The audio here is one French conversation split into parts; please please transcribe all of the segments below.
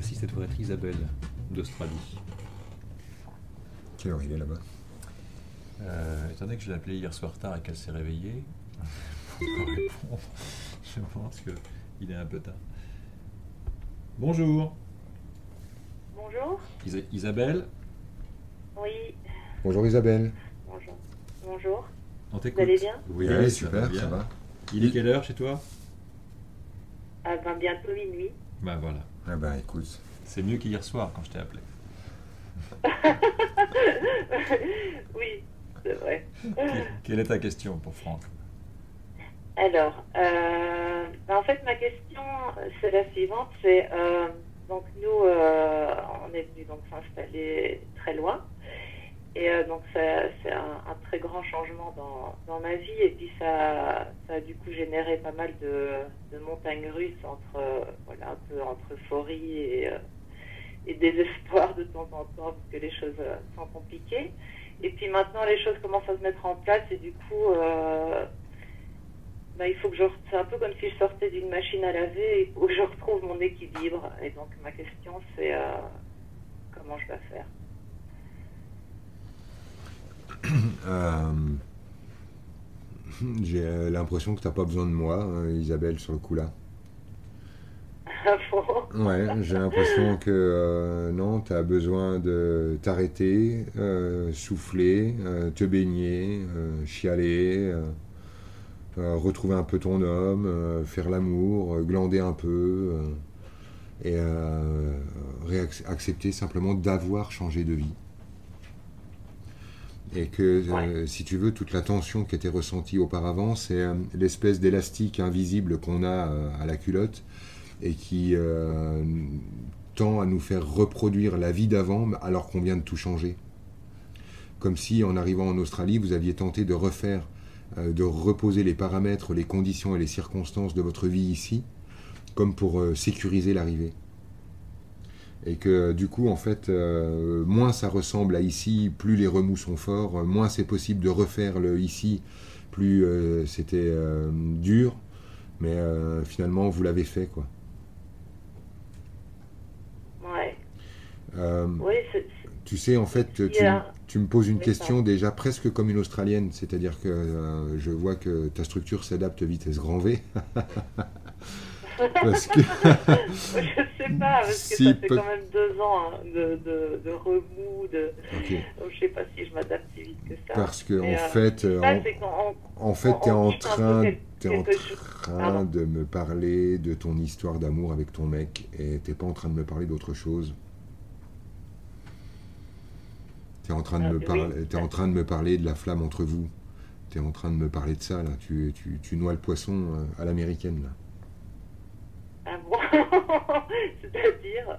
Voici cette fois être Isabelle d'Australie. Quelle heure il est là-bas? Euh, étant donné que je l'ai appelée hier soir tard et qu'elle s'est réveillée, je pense qu'il est un peu tard. Bonjour, Bonjour. Isa- Isabelle, Oui, Bonjour Isabelle. bonjour. Bonjour. on t'écoute. Vous allez bien? Oui, ça va super, bien. ça va. Il est quelle heure chez toi? Ah ben bientôt minuit. Ben voilà, Ah bah écoute, c'est mieux qu'hier soir quand je t'ai appelé. oui, c'est vrai. Que- Quelle est ta question pour Franck? Alors, euh, ben, en fait, ma question, c'est la suivante. C'est euh, donc nous, euh, on est venu donc s'installer très loin, et euh, donc c'est un, très grand changement dans, ma vie, et puis ça, ça a du coup généré pas mal de, montagnes russes entre, euh, voilà, un peu entre euphorie et, euh, et désespoir de temps en temps, parce que les choses sont compliquées. Et puis maintenant, les choses commencent à se mettre en place, et du coup. bah, il faut que je c'est un peu comme si je sortais d'une machine à laver, que je retrouve mon équilibre. Et donc ma question c'est comment je vais faire? euh, j'ai euh, l'impression que t'as pas besoin de moi, hein, Isabelle, sur le coup là. Ah Ouais, j'ai l'impression que euh, non, tu as besoin de t'arrêter, euh, souffler, euh, te baigner, euh, chialer, euh, euh, retrouver un peu ton homme, euh, faire l'amour, euh, glander un peu euh, et euh, accepter simplement d'avoir changé de vie. Et que, euh, si tu veux, toute la tension qui était ressentie auparavant, c'est euh, l'espèce d'élastique invisible qu'on a euh, à la culotte et qui tend à nous faire reproduire la vie d'avant alors qu'on vient de tout changer. Comme si en arrivant en Australie, vous aviez tenté de refaire, de reposer les paramètres, les conditions et les circonstances de votre vie ici, comme pour sécuriser l'arrivée. Et que du coup, en fait, euh, moins ça ressemble à ici, plus les remous sont forts, euh, moins c'est possible de refaire le ici, plus euh, c'était euh, dur, mais finalement, vous l'avez fait, quoi. Ouais. Oui, c'est- tu sais, en fait, tu, tu me poses une question déjà presque comme une Australienne, c'est-à-dire que je vois que ta structure s'adapte vitesse grand V. Parce que, je sais pas, parce que ça fait quand même deux ans hein, de, de, de remous, de... donc je sais pas si je m'adapte si vite que ça. parce que Mais, en euh, fait, euh, Ça, en, fait, t'es on en train, en de me parler de ton histoire d'amour avec ton mec, et t'es pas en train de me parler d'autre chose. T'es en train de Ah, me oui. parler, t'es en train de me parler de la flamme entre vous. T'es en train de me parler de ça là. Tu, tu, tu noies le poisson euh, à l'américaine là. C'est-à-dire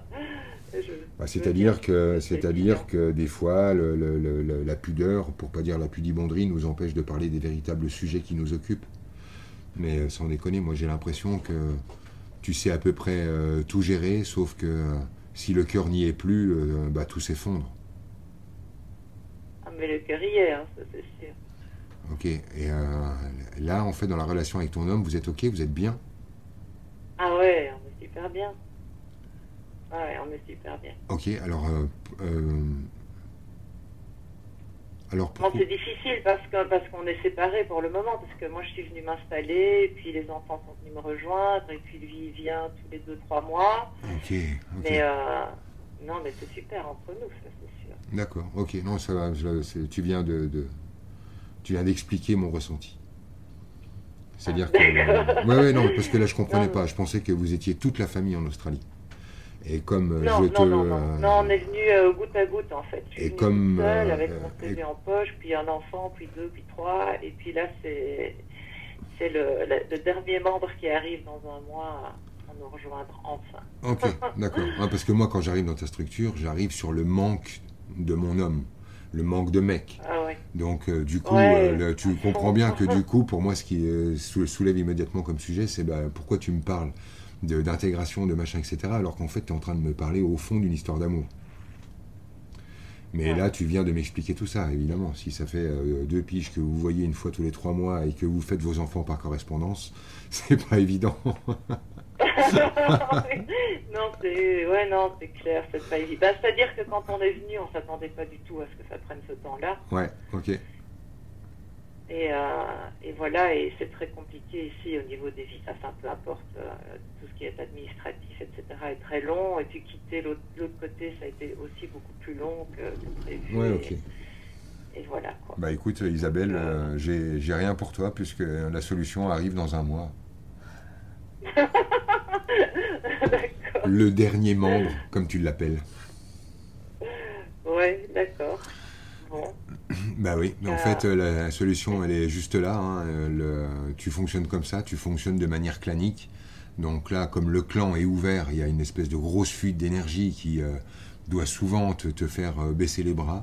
je- Bah, c'est-à-dire que, c'est c'est-à-dire que des fois, le- le- le- le- la pudeur, pour pas dire la pudibonderie, nous empêche de parler des véritables sujets qui nous occupent. Mais euh, sans déconner, moi j'ai l'impression que tu sais à peu près euh, tout gérer, sauf que euh, si le cœur n'y est plus, euh, bah, tout s'effondre. Ah, mais le cœur y est, hein, ça c'est sûr. Ok. Et là, en fait, dans la relation avec ton homme, vous êtes ok, vous êtes bien? Ah ouais, on super bien. Ah ouais, on est super bien. Ok. Alors, euh, euh, alors Bon, c'est difficile parce que parce qu'on est séparés pour le moment, parce que moi je suis venue m'installer, et puis les enfants sont venus me rejoindre, et puis lui il vient tous les deux trois mois. Ok. Mais euh, non, mais c'est super entre nous, ça c'est sûr. D'accord, ok, non, ça va, tu viens de, de- tu viens d'expliquer mon ressenti. C'est-à-dire que, d'accord. ouais, ouais, non, parce que là je comprenais Non, pas, je pensais que vous étiez toute la famille en Australie. Et comme euh, Non, je non, te, non, non, euh, non, on est venu euh, goutte à goutte en fait. Je Et comme, seule euh, avec mon euh, CV et- en poche, puis un enfant, puis deux, puis trois, et puis là c'est c'est le, le, le dernier membre qui arrive dans un mois à nous rejoindre enfin. Ok, d'accord. Ah, parce que moi, quand j'arrive dans ta structure, j'arrive sur le manque de mon homme, le manque de mec. Ah ouais. Donc, euh, du coup, Ouais, euh, le- tu comprends bien que du coup, pour moi, ce qui euh, sou- soulève immédiatement comme sujet, c'est bah, pourquoi tu me parles de- d'intégration, de, machin, etc., alors qu'en fait, tu es en train de me parler au fond d'une histoire d'amour. Mais Ouais. là, tu viens de m'expliquer tout ça, évidemment. Si ça fait deux piges que vous voyez une fois tous les trois mois et que vous faites vos enfants par correspondance, c'est pas évident. non, c'est ouais, non, c'est clair, c'est pas évident. Bah, C'est-à-dire que quand on est venu, on s'attendait pas du tout à ce que ça prenne ce temps-là. Ouais, ok. Et, euh, et voilà, et c'est très compliqué ici au niveau des visas, enfin peu importe, euh, tout ce qui est administratif, etc. est très long. Et puis quitter l'autre l'autre côté, ça a été aussi beaucoup plus long que, que prévu. Ouais, ok. et voilà quoi. Bah écoute, Isabelle, euh, j'ai j'ai rien pour toi puisque la solution arrive dans un mois. D'accord. Le dernier membre, comme tu l'appelles. Ouais, d'accord. Bon. Bah oui, mais en Ah. fait, euh, la solution, elle est juste là. hein. Euh, le- tu fonctionnes comme ça, tu fonctionnes de manière clanique. Donc là, comme le clan est ouvert, il y a une espèce de grosse fuite d'énergie qui euh, doit souvent te, te faire euh, baisser les bras.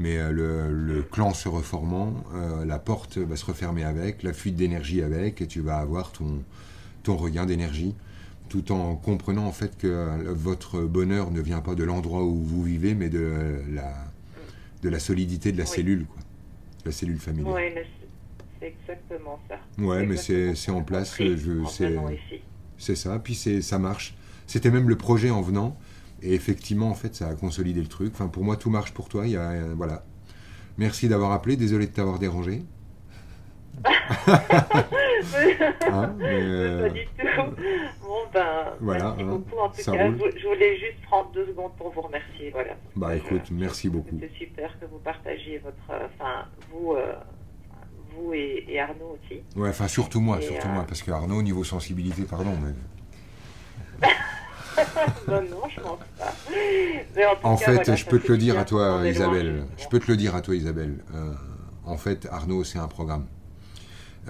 Mais euh, le, le clan se reformant, euh, la porte va se refermer avec, la fuite d'énergie avec, et tu vas avoir ton, ton regain d'énergie, tout en comprenant en fait que euh, votre bonheur ne vient pas de l'endroit où vous vivez, mais de euh, la, de la solidité de la Oui. cellule, quoi. La cellule familiale. Mais c'est- exactement ça. Ouais, mais c'est en place, c'est ça, puis ça marche. C'était même le projet en venant, et effectivement, en fait, ça a consolidé le truc. Enfin, pour moi, tout marche pour toi, il y a, euh, voilà. Merci d'avoir appelé, désolé de t'avoir dérangé. Hein, mais, euh, Pas du tout. Bon, ben, Voilà, merci hein, beaucoup. En tout cas, roule. je, voulais juste prendre deux secondes pour vous remercier. Voilà. Bah Je- écoute, merci beaucoup. C'était super que vous partagiez votre. euh, Enfin, vous, euh, vous et, et Arnaud aussi. Ouais, enfin, surtout moi, Et, surtout euh, moi, parce que Arnaud, niveau sensibilité, pardon, mais... non, non, je pense pas. Mais en En cas, fait, voilà, je peux te le dire à toi. Isabelle. Je peux te le dire à toi, Isabelle. Euh, en fait, Arnaud, c'est un programme.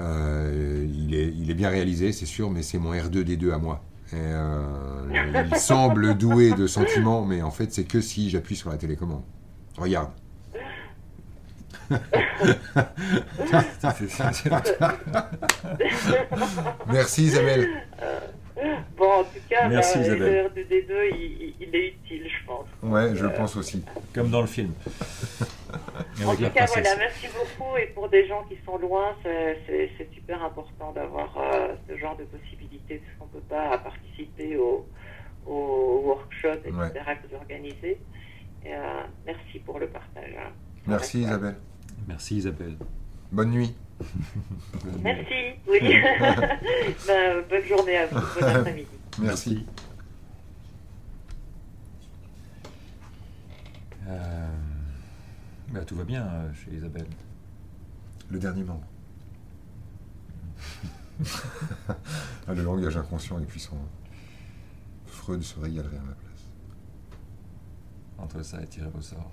Euh, il, est, il est bien réalisé, c'est sûr, mais c'est mon R2D2 à moi. Et, euh, il semble doué de sentiments, mais en fait, c'est que si j'appuie sur la télécommande. Regarde. Merci Isabelle. Bon, en tout cas, Merci, bah, Isabelle. le R2D2, il, est utile, je pense. Ouais, je pense aussi. Comme dans le film. En tout cas, voilà, merci beaucoup. Et pour des gens qui sont loin, c'est- super important d'avoir euh, ce genre de possibilités, parce qu'on ne peut pas participer au, au workshop, etc., Ouais. que vous organisez. Et, euh, merci pour le partage. hein. Merci Isabelle. Merci Isabelle. Bonne nuit. Merci, oui. Ben, bonne journée à vous, bon après-midi. Merci. Euh, bah, tout va bien euh, chez Isabelle. Le dernier membre. ah, le langage inconscient est puissant. Freud se régalerait à ma place. Entre ça et tirer au sort.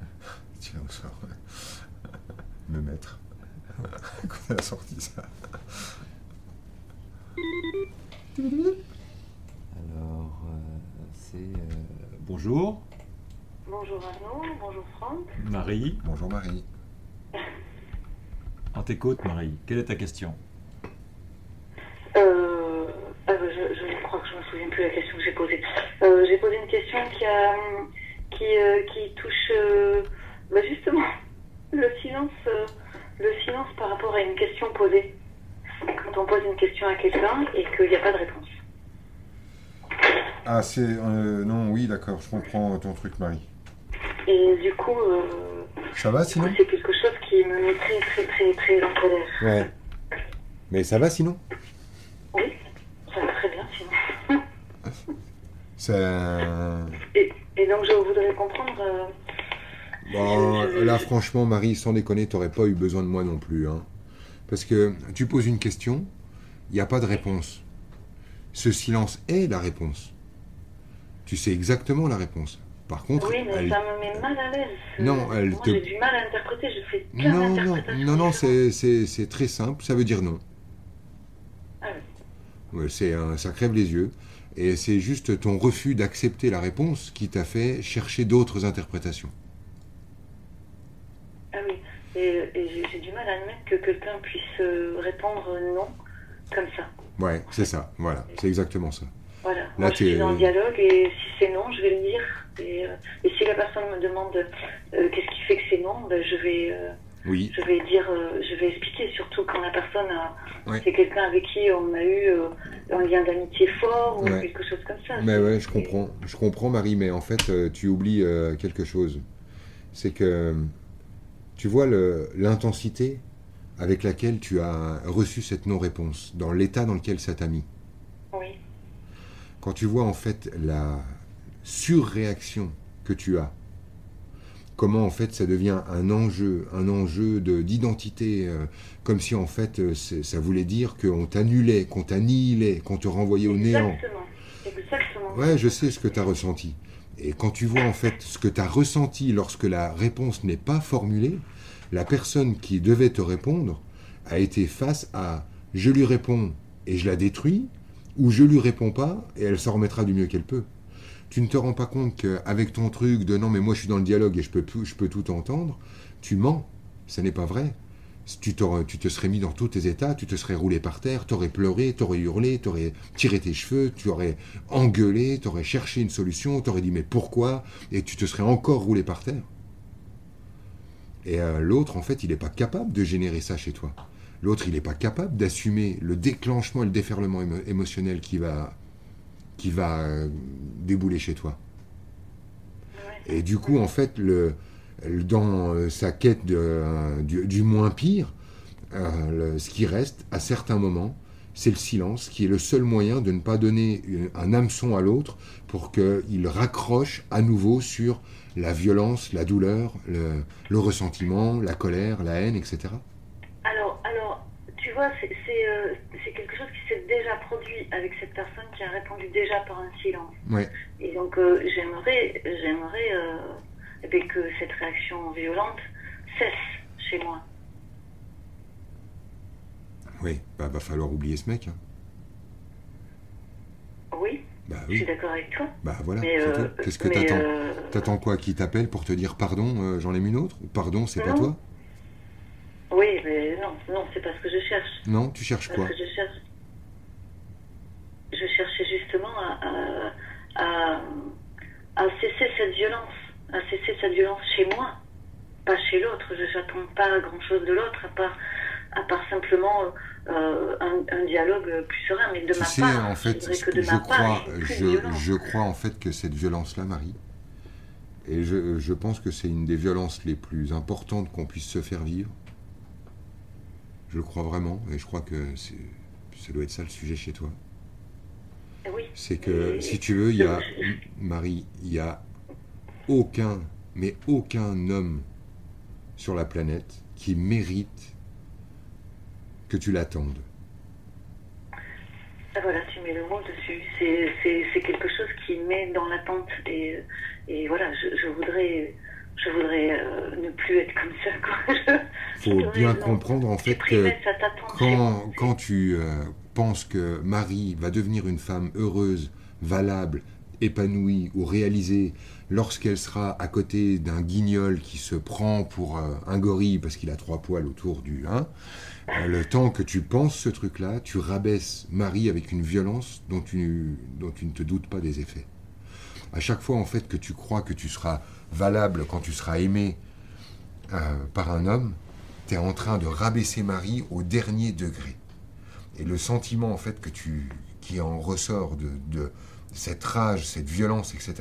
Tiens, au sort. ouais. Me mettre. Elle a sorti ça. Alors, euh, c'est. euh, bonjour, Bonjour Arnaud, bonjour Franck. Marie. Bonjour Marie. On t'écoute, Marie. Quelle est ta question? Euh, ah je, je crois que je me souviens plus de la question que j'ai posée. Euh, j'ai posé une question qui, a, qui, euh, qui touche euh, bah, justement le silence, euh, le silence par rapport à une question posée. Quand on pose une question à quelqu'un et qu'il n'y a pas de réponse. Ah, c'est. euh, non, oui, d'accord, je comprends ton truc, Marie. Et du coup, euh, Ça va sinon c'est quelque chose qui me met très très très très en colère. Ouais. Mais ça va sinon Oui, ça va très bien sinon. Ça. Et, et donc je voudrais comprendre. euh, Bon, Je- je- là, franchement, Marie, sans déconner, t'aurais pas eu besoin de moi non plus. Hein. Parce que tu poses une question, il n'y a pas de réponse. Ce silence est la réponse. Tu sais exactement la réponse. Par contre, Oui, mais elle- ça me met mal à l'aise. Non, elle Moi, te- j'ai du mal à interpréter, je fais plein non, non, non, c'est- c'est c'est très simple, ça veut dire non. Ah Ouais, c'est un- ça crève les yeux. Et c'est juste ton refus d'accepter la réponse qui t'a fait chercher d'autres interprétations. Ah oui, et, et j'ai- j'ai du mal à admettre que quelqu'un puisse euh, répondre non comme ça. Ouais, c'est ça, voilà, c'est exactement ça. Voilà, moi je suis en dialogue et si c'est non, je vais le dire. Et, euh, et si la personne me demande euh, qu'est-ce qui fait que c'est non, ben, je vais, euh, Oui. je vais dire, je vais expliquer, surtout quand la personne, a- c'est quelqu'un avec qui on a eu un lien d'amitié fort ou Ouais. quelque chose comme ça. Mais ouais, je comprends. Je comprends, Marie, mais en fait, tu oublies quelque chose. C'est que tu vois le- l'intensité avec laquelle tu as reçu cette non-réponse, dans l'état dans lequel ça t'a mis. Oui, Quand tu vois en fait la surréaction que tu as, comment en fait ça devient un enjeu, un enjeu de- d'identité, euh, comme si en fait euh, ça voulait dire qu'on t'annulait, qu'on t'annihilait, qu'on te renvoyait au néant. Exactement. Ouais, je sais ce que tu as ressenti. Et quand tu vois en fait ce que tu as ressenti lorsque la réponse n'est pas formulée, la personne qui devait te répondre a été face à je lui réponds et je la détruis, ou je lui réponds pas et elle s'en remettra du mieux qu'elle peut. Tu ne te rends pas compte qu'avec ton truc de non mais moi je suis dans le dialogue et je peux, tout- je peux tout entendre, tu mens. Ce n'est pas vrai. Tu, tu te serais mis dans tous tes états, tu te serais roulé par terre, t'aurais pleuré, t'aurais hurlé, t'aurais tiré tes cheveux, tu aurais engueulé, t'aurais cherché une solution, t'aurais dit mais pourquoi? Et tu te serais encore roulé par terre. Et euh, l'autre, en fait, il n'est pas capable de générer ça chez toi. L'autre, il n'est pas capable d'assumer le déclenchement et le déferlement émo- émotionnel qui va, qui va euh, débouler chez toi. Et du coup, en fait, le, dans euh, sa quête de, euh, du, du moins pire, euh, le- ce qui reste à certains moments, c'est le silence, qui est le seul moyen de ne pas donner une- un hameçon à l'autre pour qu'il raccroche à nouveau sur la violence, la douleur, le, le ressentiment, la colère, la haine, etc. Alors, tu vois, c'est euh, quelque chose qui s'est déjà produit avec cette personne qui a répondu déjà par un silence. Ouais. Et donc, euh, j'aimerais, j'aimerais euh, eh bien, que cette réaction violente cesse chez moi. Oui, bah, va falloir oublier ce mec. hein. Oui, Bah je suis d'accord avec toi. bah voilà, euh. Qu'est-ce que t'attends euh, T'attends quoi Qui t'appelle pour te dire pardon, euh, j'en aime une autre? Ou Pardon, c'est pas toi? Oui, mais non, non, c'est pas ce que je cherche. Non, tu cherches Parce quoi que je cherche. Je cherchais justement à, à, à, à cesser cette violence, à cesser cette violence chez moi, pas chez l'autre. Je n'attends pas grand chose de l'autre, à part, à part simplement euh, un, un dialogue plus serein, mais de Tu ma sais, part. en fait, je que de ma crois, part, je crois en fait que cette violence-là, Marie, et je, je pense que c'est une des violences les plus importantes qu'on puisse se faire vivre. Je le crois vraiment, et je crois que ça doit être ça le sujet chez toi. Oui. C'est que, si tu veux, il y a, Marie, il y a aucun, mais aucun homme sur la planète qui mérite que tu l'attendes. Ah, Voilà, tu mets le mot dessus. C'est quelque chose qui met dans l'attente. Et, et voilà, je, je voudrais, je voudrais euh, ne plus être comme ça. Je- faut bien comprendre en fait que quand, quand tu euh, penses que Marie va devenir une femme heureuse, valable, épanouie ou réalisée lorsqu'elle sera à côté d'un guignol qui se prend pour euh, un gorille parce qu'il a trois poils autour du hein, euh, le temps que tu penses ce truc-là, tu rabaisses Marie avec une violence dont tu, dont tu ne te doutes pas des effets. À chaque fois en fait que tu crois que tu seras valable quand tu seras aimé euh, par un homme, tu es en train de rabaisser Marie au dernier degré. Et le sentiment en fait que tu, qui en ressort de, de cette rage, cette violence, etc.,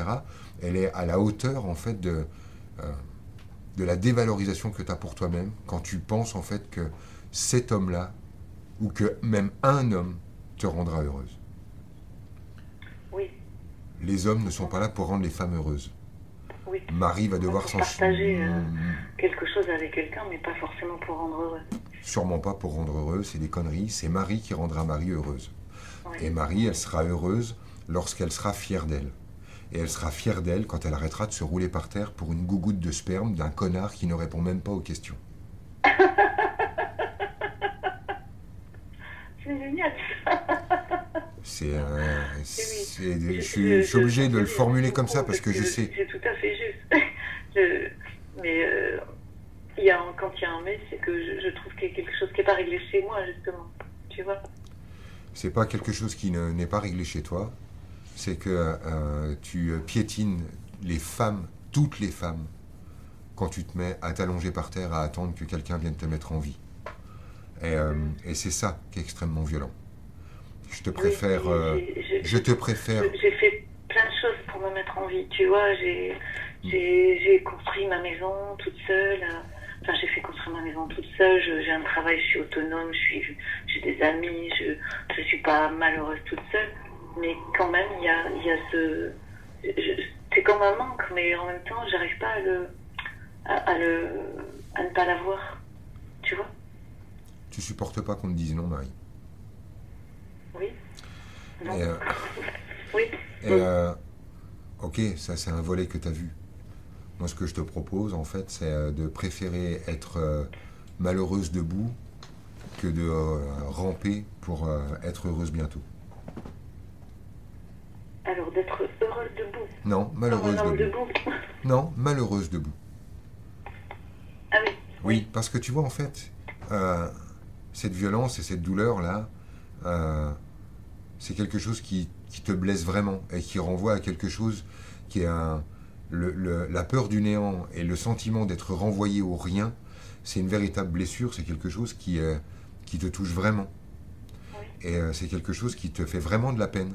elle est à la hauteur en fait de, euh, de la dévalorisation que tu as pour toi-même quand tu penses en fait que cet homme-là, ou que même un homme, te rendra heureuse. Oui, Les hommes ne sont pas là pour rendre les femmes heureuses. Oui. Marie va devoir s'en partager, euh, quelque chose avec quelqu'un, mais pas forcément pour rendre heureux. Sûrement pas pour rendre heureux, c'est des conneries. C'est Marie qui rendra Marie heureuse. Et Marie, elle sera heureuse lorsqu'elle sera fière d'elle. Et elle sera fière d'elle quand elle arrêtera de se rouler par terre pour une gougoute de sperme d'un connard qui ne répond même pas aux questions. C'est génial. C'est, euh, oui. je, suis, je suis obligé de le formuler comme ça parce que je sais. C'est tout à fait juste. Je- mais euh, il y a un- quand il y a un mais, c'est que je, je trouve qu'il y a quelque chose qui n'est pas réglé chez moi, justement. Tu vois? C'est pas quelque chose qui ne- n'est pas réglé chez toi. C'est que euh, tu piétines les femmes, toutes les femmes, quand tu te mets à t'allonger par terre à attendre que quelqu'un vienne te mettre en vie. Et, euh, et c'est ça qui est extrêmement violent. Je te préfère. Oui, euh, j'ai- j'ai- je te préfère. Je- J'ai fait plein de choses pour me mettre en vie. Tu vois, j'ai construit ma maison toute seule. euh, Enfin, j'ai fait construire ma maison toute seule. J'ai un travail, je suis autonome, je suis, j'ai des amis. Je je suis pas malheureuse toute seule. Mais quand même, il y a, il y a ce. C'est comme un manque, mais en même temps, j'arrive pas à le, à, à le, à ne pas l'avoir. Tu vois Tu supportes pas qu'on te dise non, Marie. Et, euh, Oui. Et euh, ok, ça c'est un volet que tu as vu. Moi ce que je te propose en fait c'est euh, de préférer être euh, malheureuse debout que de ramper pour être heureuse bientôt. Alors d'être heureuse debout. Non, malheureuse debout. debout. Non, malheureuse debout. Ah oui. Oui, parce que tu vois en fait, cette violence et cette douleur là, c'est quelque chose qui, qui te blesse vraiment et qui renvoie à quelque chose qui est un, le- le- la peur du néant et le sentiment d'être renvoyé au rien, c'est une véritable blessure, c'est quelque chose qui, euh, qui te touche vraiment. Oui. Et euh, c'est quelque chose qui te fait vraiment de la peine.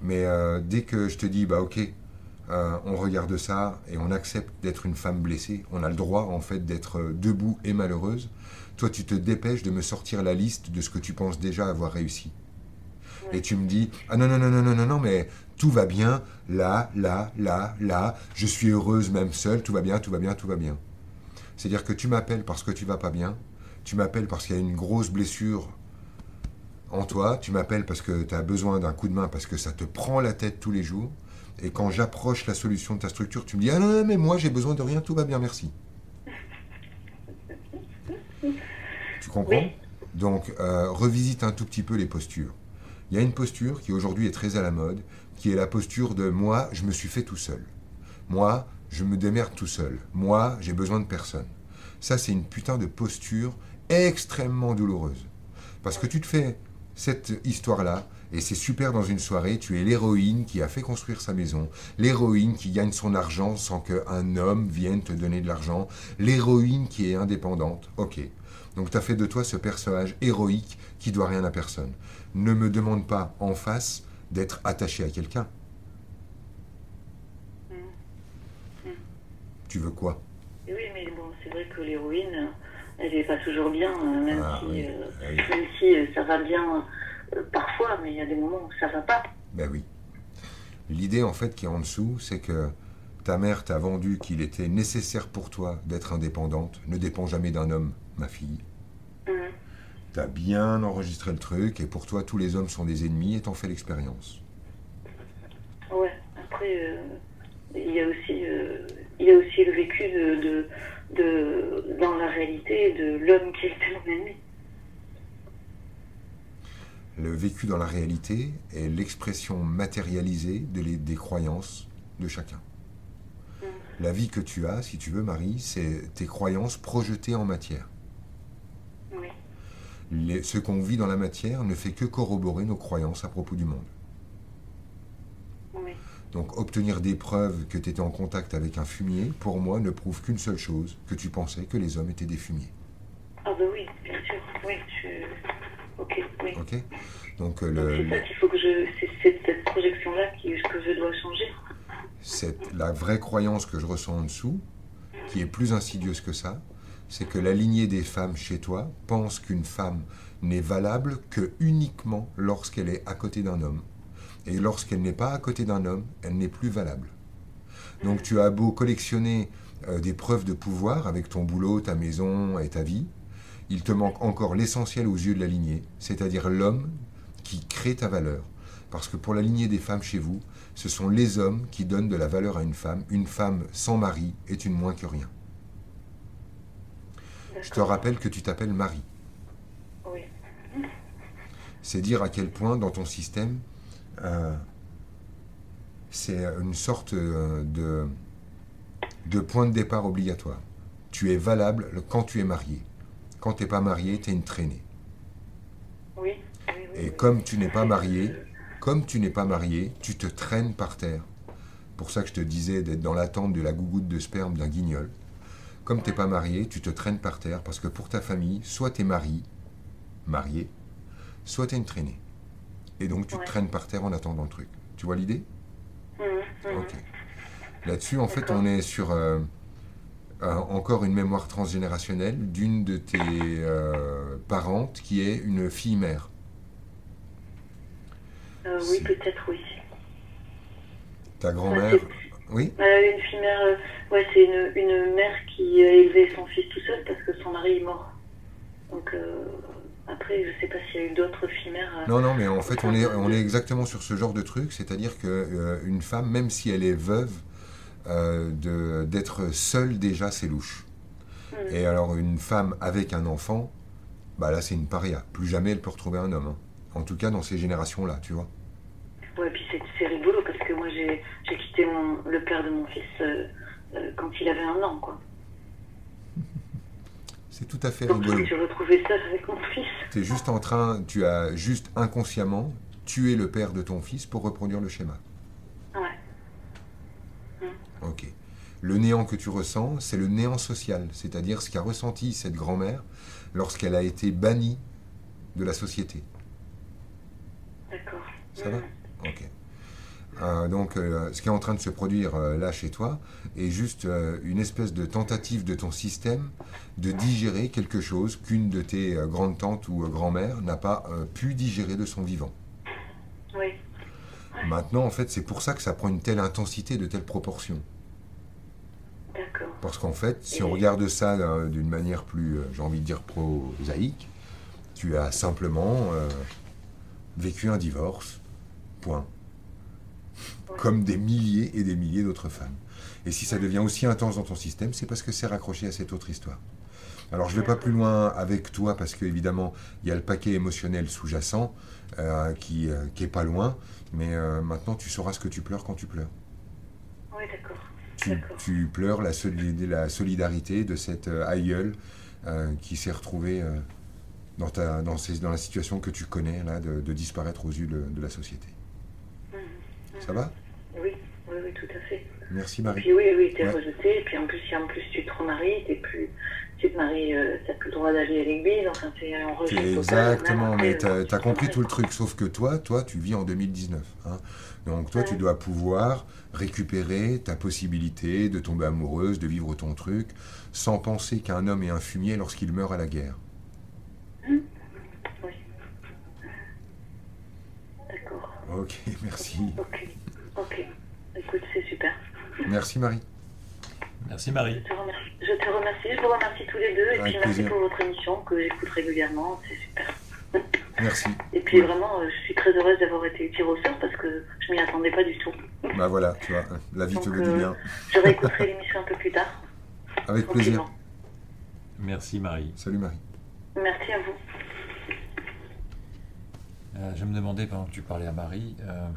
Mais euh, dès que je te dis, bah ok, on regarde ça et on accepte d'être une femme blessée, on a le droit en fait d'être debout et malheureuse, toi tu te dépêches de me sortir la liste de ce que tu penses déjà avoir réussi. Et tu me dis, ah non, non, non, non, non, non, non, mais tout va bien, là, là, là, là, je suis heureuse même seule, tout va bien, tout va bien, tout va bien. C'est-à-dire que tu m'appelles parce que tu vas pas bien, tu m'appelles parce qu'il y a une grosse blessure en toi, tu m'appelles parce que tu as besoin d'un coup de main, parce que ça te prend la tête tous les jours, et quand j'approche la solution de ta structure, tu me dis, ah non, non, mais moi j'ai besoin de rien, tout va bien, merci. Tu comprends? Oui. Donc, euh, revisite un tout petit peu les postures. Il y a une posture qui aujourd'hui est très à la mode, qui est la posture de moi, je me suis fait tout seul. Moi, je me démerde tout seul. Moi, j'ai besoin de personne. Ça, c'est une putain de posture extrêmement douloureuse. Parce que tu te fais cette histoire-là, et c'est super dans une soirée, tu es l'héroïne qui a fait construire sa maison, l'héroïne qui gagne son argent sans qu'un homme vienne te donner de l'argent, l'héroïne qui est indépendante. Ok. Donc tu as fait de toi ce personnage héroïque qui doit rien à personne. Ne me demande pas en face d'être attaché à quelqu'un. Tu veux quoi? Oui, mais bon, c'est vrai que l'héroïne, elle n'est pas toujours bien, même Ah, si, oui. euh, Ah oui. même si euh, ça va bien euh, parfois, mais il y a des moments où ça va pas. Ben oui. L'idée en fait qui est en dessous, c'est que ta mère t'a vendu qu'il était nécessaire pour toi d'être indépendante. Ne dépend jamais d'un homme, ma fille. Mhm. T'as bien enregistré le truc et pour toi tous les hommes sont des ennemis et t'en fais l'expérience. Ouais, après, euh, il y a aussi, euh, il y a aussi le vécu de, de, de, dans la réalité de l'homme qui était mon ennemi. Le vécu dans la réalité est l'expression matérialisée de les- des croyances de chacun. La vie que tu as, si tu veux, Marie, c'est tes croyances projetées en matière. Les- ce qu'on vit dans la matière ne fait que corroborer nos croyances à propos du monde. Oui. Donc obtenir des preuves que tu étais en contact avec un fumier, pour moi, ne prouve qu'une seule chose, que tu pensais que les hommes étaient des fumiers. Ah bah oui, bien sûr. Oui, je... Ok, oui. Ok Donc euh, Donc le, c'est ça qu'il faut que je... C'est c'est cette projection-là qui- que je dois changer. cette- la vraie croyance que je ressens en dessous, qui est plus insidieuse que ça, c'est que la lignée des femmes chez toi pense qu'une femme n'est valable que uniquement lorsqu'elle est à côté d'un homme. Et lorsqu'elle n'est pas à côté d'un homme, elle n'est plus valable. Donc tu as beau collectionner euh, des preuves de pouvoir avec ton boulot, ta maison et ta vie, il te manque encore l'essentiel aux yeux de la lignée, c'est-à-dire l'homme qui crée ta valeur. Parce que pour la lignée des femmes chez vous, ce sont les hommes qui donnent de la valeur à une femme. Une femme sans mari est une moins que rien. Je te rappelle que tu t'appelles Marie. Oui. C'est dire à quel point dans ton système, euh, c'est une sorte euh, de, de point de départ obligatoire. Tu es valable quand tu es marié. Quand tu n'es pas marié, tu es une traînée. Oui. oui, oui, Et comme tu n'es pas marié, comme tu n'es pas marié, tu te traînes par terre pour ça que je te disais d'être dans l'attente de la gougoute de sperme d'un guignol. Comme t'es pas marié, tu te traînes par terre parce que pour ta famille, soit t'es marié, marié, soit t'es une traînée. Et donc tu Ouais. te traînes par terre en attendant le truc. Tu vois l'idée? Mhm, mhm. Ok. Là-dessus, en fait, on est sur euh, euh, encore une mémoire transgénérationnelle d'une de tes euh, parentes qui est une fille-mère. Euh, oui, peut-être, oui. Ta grand-mère. Oui Euh, une fille mère, euh, ouais, c'est une, une mère qui a élevé son fils tout seul parce que son mari est mort. Donc euh, après, je sais pas s'il y a eu d'autres filles mères. euh, Non, non, mais en fait, on est, on est exactement sur ce genre de truc, c'est-à-dire qu'une une femme, même si elle est veuve, euh, de- d'être seule déjà, c'est louche. Mhm. Et alors, une femme avec un enfant, bah là, c'est une paria. Plus jamais elle peut retrouver un homme. hein. En tout cas, dans ces générations-là, tu vois. Ouais, puis c'est rigolo parce que moi j'ai j'ai quitté mon, le père de mon fils euh, euh, quand il avait un an, quoi. C'est tout à fait Donc je rigolo. suis retrouvée seule avec mon fils. Tu es juste en train, tu as juste inconsciemment tué le père de ton fils pour reproduire le schéma. Ouais. Ok. Le néant que tu ressens, c'est le néant social, c'est-à-dire ce qu'a ressenti cette grand-mère lorsqu'elle a été bannie de la société. D'accord. Ça va? Mhm. Ok. Euh, donc, euh, ce qui est en train de se produire euh, là chez toi est juste une espèce de tentative de ton système de digérer quelque chose qu'une de tes grandes tantes ou grand-mères n'a pas pu digérer de son vivant. Oui. Maintenant, en fait, c'est pour ça que ça prend une telle intensité, de telles proportions. D'accord. Parce qu'en fait, si on regarde ça d'une manière plus, j'ai envie de dire, prosaïque, tu as simplement vécu un divorce, point. Comme des milliers et des milliers d'autres femmes. Et si ça devient aussi intense dans ton système, c'est parce que c'est raccroché à cette autre histoire. Alors je ne vais pas plus loin avec toi parce qu'évidemment, il y a le paquet émotionnel sous-jacent euh, qui, euh, qui est pas loin, mais euh, maintenant tu sauras ce que tu pleures quand tu pleures. Oui, d'accord. Tu, pleures la, soli- la solidarité de cette euh, aïeule qui s'est retrouvée dans, ta, dans, ces- dans la situation que tu connais, là, de, de disparaître aux yeux de, de la société. Ça va Oui, oui, oui, tout à fait. Merci Et Marie. puis oui, oui, t'es Ouais. rejeté. Et puis en plus, si en plus tu te remaries, t'es plus, tu te maries, euh, t'as plus le droit d'aller à l'église. Enfin, c'est un rejet C'est total. Exactement, mais t'as as compris tout le truc, sauf que toi, toi, tu vis en 2019. hein. Donc toi, tu dois pouvoir récupérer ta possibilité de tomber amoureuse, de vivre ton truc, sans penser qu'un homme est un fumier lorsqu'il meurt à la guerre. Oui. D'accord. Ok, merci. Ok. Ok. Écoute, c'est super. Merci Marie. Merci Marie. Je te remercie. Je te remercie. Je vous remercie tous les deux. Et Avec puis merci pour votre émission que j'écoute régulièrement. C'est super. Merci. Et puis vraiment, euh, je suis très heureuse d'avoir été tirée au sort parce que je m'y attendais pas du tout. Bah voilà, tu vois, la vie te le dit euh, bien. Je réécouterai l'émission un peu plus tard. Avec plaisir. Merci Marie. Salut Marie. Merci à vous. Euh, je me demandais pendant que tu parlais à Marie, euh,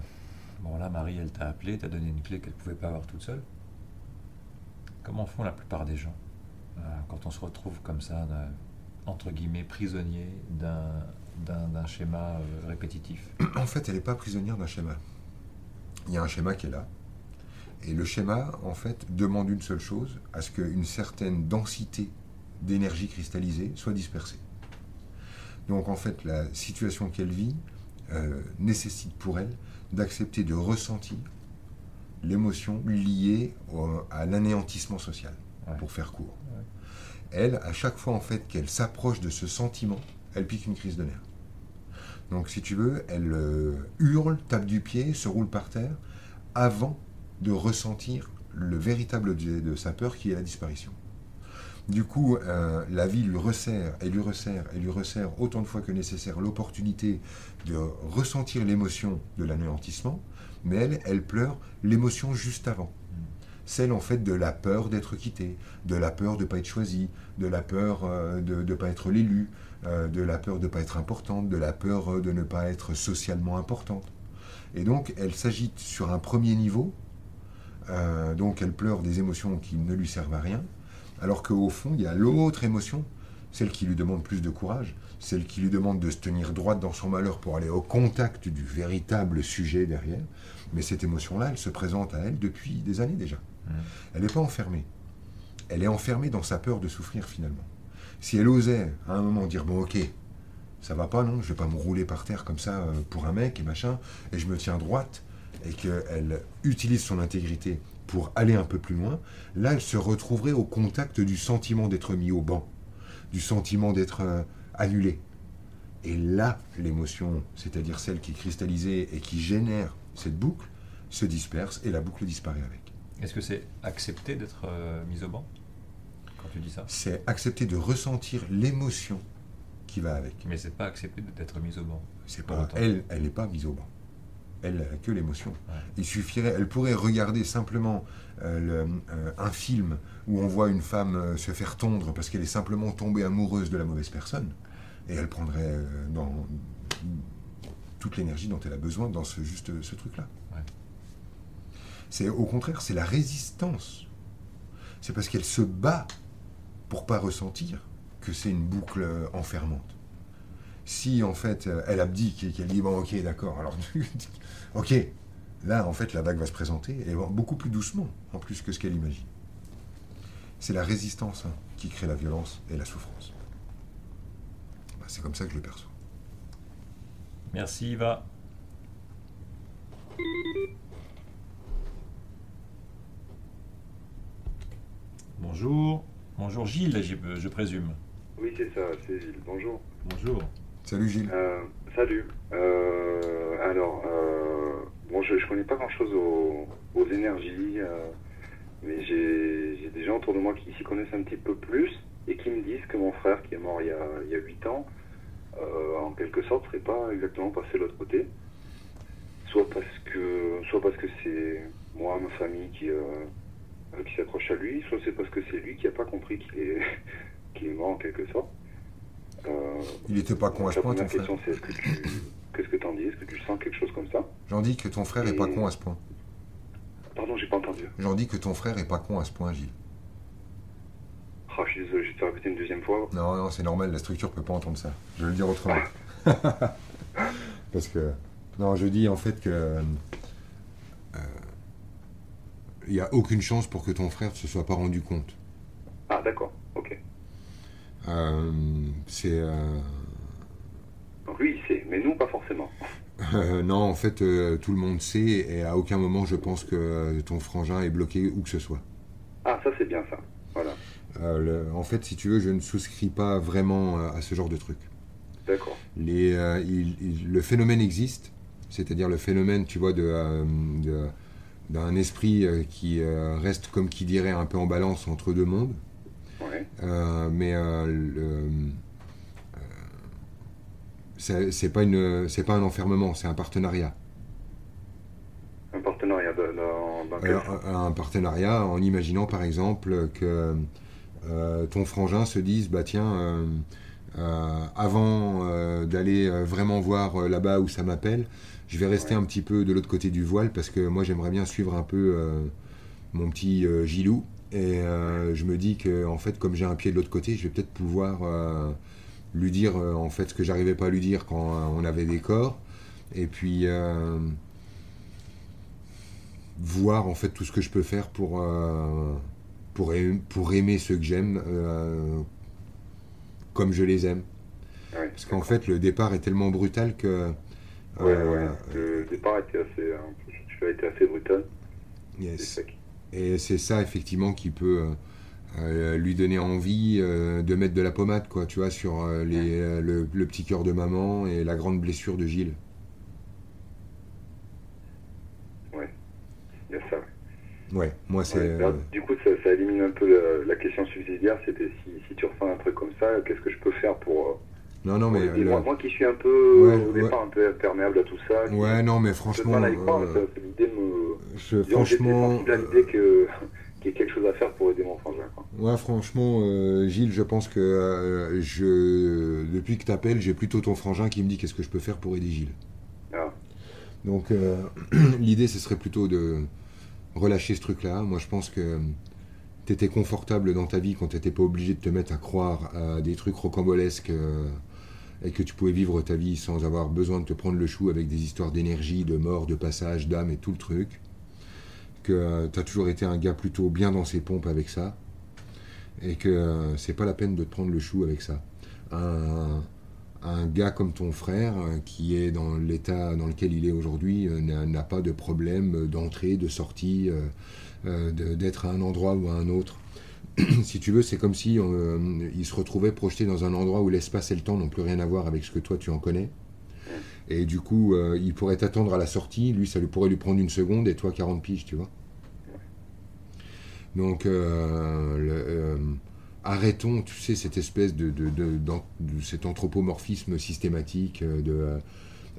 bon là Marie elle t'a appelé, t'a donné une clé qu'elle ne pouvait pas avoir toute seule. Comment font la plupart des gens euh, quand on se retrouve comme ça, entre guillemets, prisonnier d'un, schéma répétitif? En fait, elle n'est pas prisonnière d'un schéma. Il y a un schéma qui est là. Et le schéma, en fait, demande une seule chose, à ce qu'une certaine densité d'énergie cristallisée soit dispersée. Donc, en fait, la situation qu'elle vit euh, nécessite pour elle d'accepter de ressentir l'émotion liée au- à l'anéantissement social, Ouais. pour faire court. Ouais. Elle, à chaque fois en fait qu'elle s'approche de ce sentiment, elle pique une crise de nerfs. Donc, si tu veux, elle euh, hurle, tape du pied, se roule par terre, avant de ressentir le véritable objet de sa peur qui est la disparition. Du coup, euh, la vie lui resserre et lui resserre et lui resserre autant de fois que nécessaire l'opportunité de ressentir l'émotion de l'anéantissement, mais elle, elle pleure l'émotion juste avant. Celle en fait de la peur d'être quitté, de la peur de ne pas être choisi, de la peur euh, de ne pas être l'élu, euh, de la peur de ne pas être importante, de la peur euh, de ne pas être socialement importante. Et donc, elle s'agite sur un premier niveau, euh, donc elle pleure des émotions qui ne lui servent à rien, alors qu'au fond, il y a l'autre émotion celle qui lui demande plus de courage, celle qui lui demande de se tenir droite dans son malheur pour aller au contact du véritable sujet derrière. Mais cette émotion-là, elle se présente à elle depuis des années déjà. Mhm. Elle n'est pas enfermée. Elle est enfermée dans sa peur de souffrir finalement. Si elle osait à un moment dire bon ok, ça va pas non, je vais pas me rouler par terre comme ça euh, pour un mec et machin, et je me tiens droite, et qu'elle utilise son intégrité pour aller un peu plus loin, là elle se retrouverait au contact du sentiment d'être mis au banc, du sentiment d'être euh, annulé. Et là, l'émotion, c'est-à-dire celle qui est cristallisée et qui génère cette boucle, se disperse et la boucle disparaît avec. Est-ce que c'est accepter d'être euh, mis au banc quand tu dis ça? C'est accepter de ressentir l'émotion qui va avec. Mais c'est pas accepter d'être mis au banc. C'est pas elle, elle n'est pas mise au banc. Elle n'a que l'émotion. Ouais. Il suffirait, elle pourrait regarder simplement euh, le- euh, un film où on voit une femme euh, se faire tondre parce qu'elle est simplement tombée amoureuse de la mauvaise personne, et elle prendrait euh, dans toute l'énergie dont elle a besoin dans ce juste ce truc-là. Ouais. C'est au contraire, c'est la résistance. C'est parce qu'elle se bat pour pas ressentir que c'est une boucle euh, enfermante. Si en fait euh, elle abdique et qu'elle dit bon ok d'accord alors ok là en fait la vague va se présenter et beaucoup plus doucement en plus que ce qu'elle imagine. C'est la résistance hein, qui crée la violence et la souffrance. C'est comme ça que je le perçois. Merci Yva. Bonjour. Bonjour Gilles, je, je présume. Oui, c'est ça, c'est Gilles. Bonjour. Bonjour. Salut Gilles. Euh, salut. Euh, alors, euh, bon, je ne connais pas grand-chose aux, aux énergies, euh, mais j'ai j'ai des gens autour de moi qui s'y connaissent un petit peu plus et qui me disent que mon frère, qui est mort il y a, il y a 8 ans, en quelque sorte, serait pas exactement passé de l'autre côté. Soit parce que, soit parce que c'est moi, ma famille qui, euh, euh, qui s'accroche à lui, soit c'est parce que c'est lui qui n'a pas compris qu'il est, qu'il est mort en quelque sorte. Euh, Il était pas con à ce point ton frère. question, c'est est-ce que tu, qu'est-ce que t'en dis? Est-ce que tu sens quelque chose comme ça? J'en dis que ton frère est pas con à ce point. Pardon, j'ai pas entendu. J'en dis que ton frère est pas con à ce point Gilles. Je suis désolé, je t'ai répété une deuxième fois. Non, non, c'est normal, la structure peut pas entendre ça. Je vais le dire autrement. Parce que. Non, je dis en fait que. euh, Il n'y a aucune chance pour que ton frère ne se soit pas rendu compte. Ah, d'accord, ok. Euh, c'est. euh, Donc lui, il sait, mais nous, pas forcément. euh, non, en fait, euh, tout le monde sait, et à aucun moment je pense que euh, ton frangin est bloqué où que ce soit. Ah, ça, c'est bien ça. Voilà, Euh, le- en fait, si tu veux, je ne souscris pas vraiment euh, à ce genre de truc. d'accord. Les, euh, il- il- le phénomène existe, c'est-à-dire le phénomène, tu vois, de, euh, de- d'un esprit euh, qui euh, reste, comme qui dirait, un peu en balance entre deux mondes. Ouais, Euh, mais euh, euh, c'est pas une, c'est pas un enfermement, c'est un partenariat. un partenariat de- dans, dans quel Euh, sens? un, un partenariat en imaginant par exemple que euh, ton frangin se dise bah tiens euh, euh, avant euh, d'aller euh, vraiment voir euh, là-bas où ça m'appelle je vais rester un petit peu de l'autre côté du voile parce que moi j'aimerais bien suivre un peu euh, mon petit euh, Gilou. Et euh, je me dis que en fait comme j'ai un pied de l'autre côté je vais peut-être pouvoir euh, lui dire euh, en fait ce que j'arrivais pas à lui dire quand euh, on avait des corps. Et puis euh, voir en fait tout ce que je peux faire pour euh, pour, pour aimer ceux que j'aime euh, comme je les aime Ouais, parce qu'en fait le départ est tellement brutal que Ouais, euh, ouais. Le départ était assez, un peu- tu as été assez brutal. Yes. et c'est ça effectivement qui peut euh, euh, lui donner envie euh, de mettre de la pommade quoi tu vois sur euh, les, euh, le, le petit cœur de maman et la grande blessure de Gilles Il y a ça. Ouais. ouais moi c'est Ouais, euh, du coup, ça, ça élimine un peu la, la question subsidiaire. C'était si, si tu ressens un truc comme ça, qu'est-ce que je peux faire pour. euh, non non pour mais euh, moi, le- moi qui suis un peu, Ouais, au ouais. départ, un peu imperméable à tout ça. qui- ouais non mais franchement euh, c'est l'idée me. je, Disons franchement l'idée que- qu'il y ait quelque chose à faire pour aider mon frangin. Ouais, franchement, euh, Gilles, je pense que je, depuis que tu appelles, j'ai plutôt ton frangin qui me dit qu'est-ce que je peux faire pour aider Gilles. Ah. Donc, l'idée, ce serait plutôt de relâcher ce truc-là. Moi, je pense que tu tu étais confortable dans ta vie, quand tu n'étais pas obligé de te mettre à croire à des trucs rocambolesques euh, et que tu pouvais vivre ta vie sans avoir besoin de te prendre le chou avec des histoires d'énergie, de mort, de passage, d'âme et tout le truc. Que euh, tu as toujours été un gars plutôt bien dans ses pompes avec ça. Et que euh, c'est pas la peine de te prendre le chou avec ça. Un gars comme ton frère, euh, qui est dans l'état dans lequel il est aujourd'hui, euh, n'a pas de problème d'entrée, de sortie, euh, d'être à un endroit ou à un autre. si tu veux, c'est comme si il se retrouvait projeté dans un endroit où l'espace et le temps n'ont plus rien à voir avec ce que toi tu en connais. Et du coup, il pourrait t'attendre à la sortie, lui, ça lui pourrait lui prendre une seconde et toi 40 piges, tu vois. Donc, arrêtons, tu sais, cette espèce de, de, de- d'an- de cet anthropomorphisme systématique euh, de euh,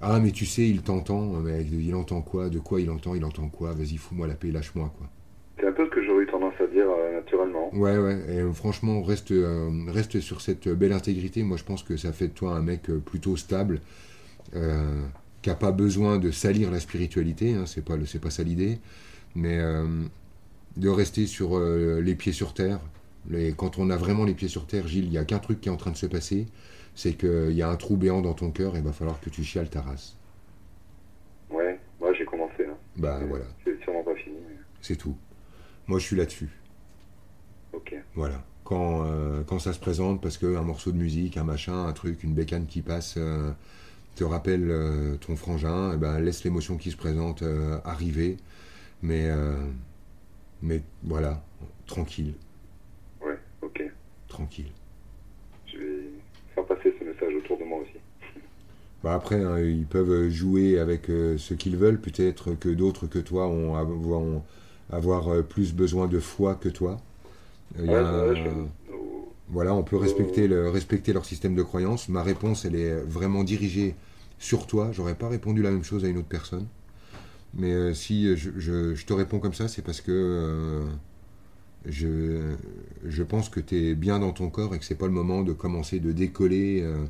ah mais tu sais, il t'entend, mais il entend quoi De quoi il entend Il entend quoi Vas-y, fous-moi la paix, lâche-moi quoi. C'est un peu ce que j'aurais eu tendance à dire euh, naturellement. Ouais, ouais. Et franchement, reste, euh, reste sur cette belle intégrité. Moi, je pense que ça fait de toi un mec plutôt stable, euh, qui a pas besoin de salir la spiritualité. Hein, c'est pas, pas ça l'idée, mais de rester sur les pieds sur terre. Les- quand on a vraiment les pieds sur terre, Gilles, il n'y a qu'un truc qui est en train de se passer, c'est qu'il y a un trou béant dans ton cœur et il va falloir que tu chiales ta race. Ouais, moi j'ai commencé. Hein. Bah voilà, C'est sûrement pas fini. mais- c'est tout. Moi, je suis là-dessus. Ok. Voilà. Quand, euh, quand ça se présente, parce qu'un morceau de musique, un machin, un truc, une bécane qui passe, euh, te rappelle euh, ton frangin, eh ben, laisse l'émotion qui se présente arriver. Mais, mais voilà, tranquille. Tranquille. Je vais faire passer ce message autour de moi aussi. Bah après, hein, ils peuvent jouer avec euh, ce qu'ils veulent. Peut-être que d'autres que toi ont, vont avoir euh, plus besoin de foi que toi. Il y a Ouais, je- oh, Voilà, on peut respecter, le, respecter leur système de croyance. Ma réponse, elle est vraiment dirigée sur toi. J'aurais pas répondu la même chose à une autre personne. Mais euh, si je, je- je te réponds comme ça, c'est parce que euh, je, je pense que tu es bien dans ton corps et que c'est pas le moment de commencer de décoller euh,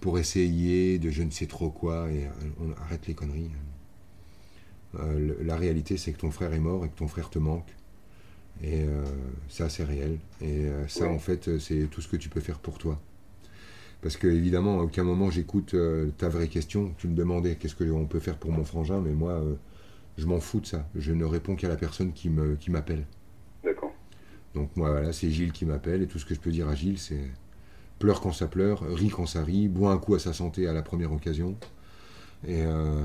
pour essayer de je ne sais trop quoi. Et euh, on arrête les conneries. Euh, la réalité, c'est que ton frère est mort et que ton frère te manque. Et euh, ça, c'est réel. Et ça, Ouais. en fait, c'est tout ce que tu peux faire pour toi. Parce que, évidemment, à aucun moment j'écoute ta vraie question. Tu me demandais qu'est-ce qu'on peut faire pour mon frangin, mais moi, je m'en fous de ça. Je ne réponds qu'à la personne qui m'appelle. Donc, moi, voilà, c'est Gilles qui m'appelle. Et tout ce que je peux dire à Gilles, c'est pleure quand ça pleure, rit quand ça rit, bois un coup à sa santé à la première occasion. Et, euh,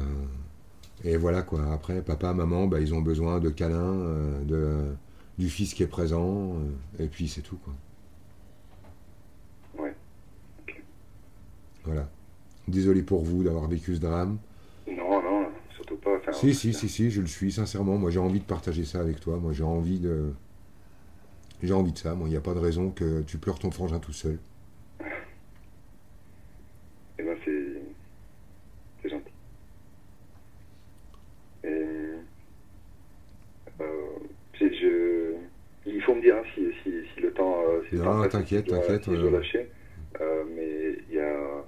et voilà, quoi. Après, papa, maman, bah, ils ont besoin de câlins, euh, de, du fils qui est présent. euh, et puis, c'est tout, quoi. Ouais. Voilà. Désolé pour vous d'avoir vécu ce drame. Non, non, surtout pas. Enfin, Si, si, si, si, je le suis, sincèrement. Moi, j'ai envie de partager ça avec toi. Moi, j'ai envie de. J'ai envie de ça. Moi, il n'y a pas de raison que tu pleures ton frangin tout seul. Eh ben, c'est. C'est gentil. Et. Euh, je... Il faut me dire hein, si, si, si le temps. euh, si Non, t'inquiète, t'inquiète, Si je dois euh. lâcher. Euh, mais il y a.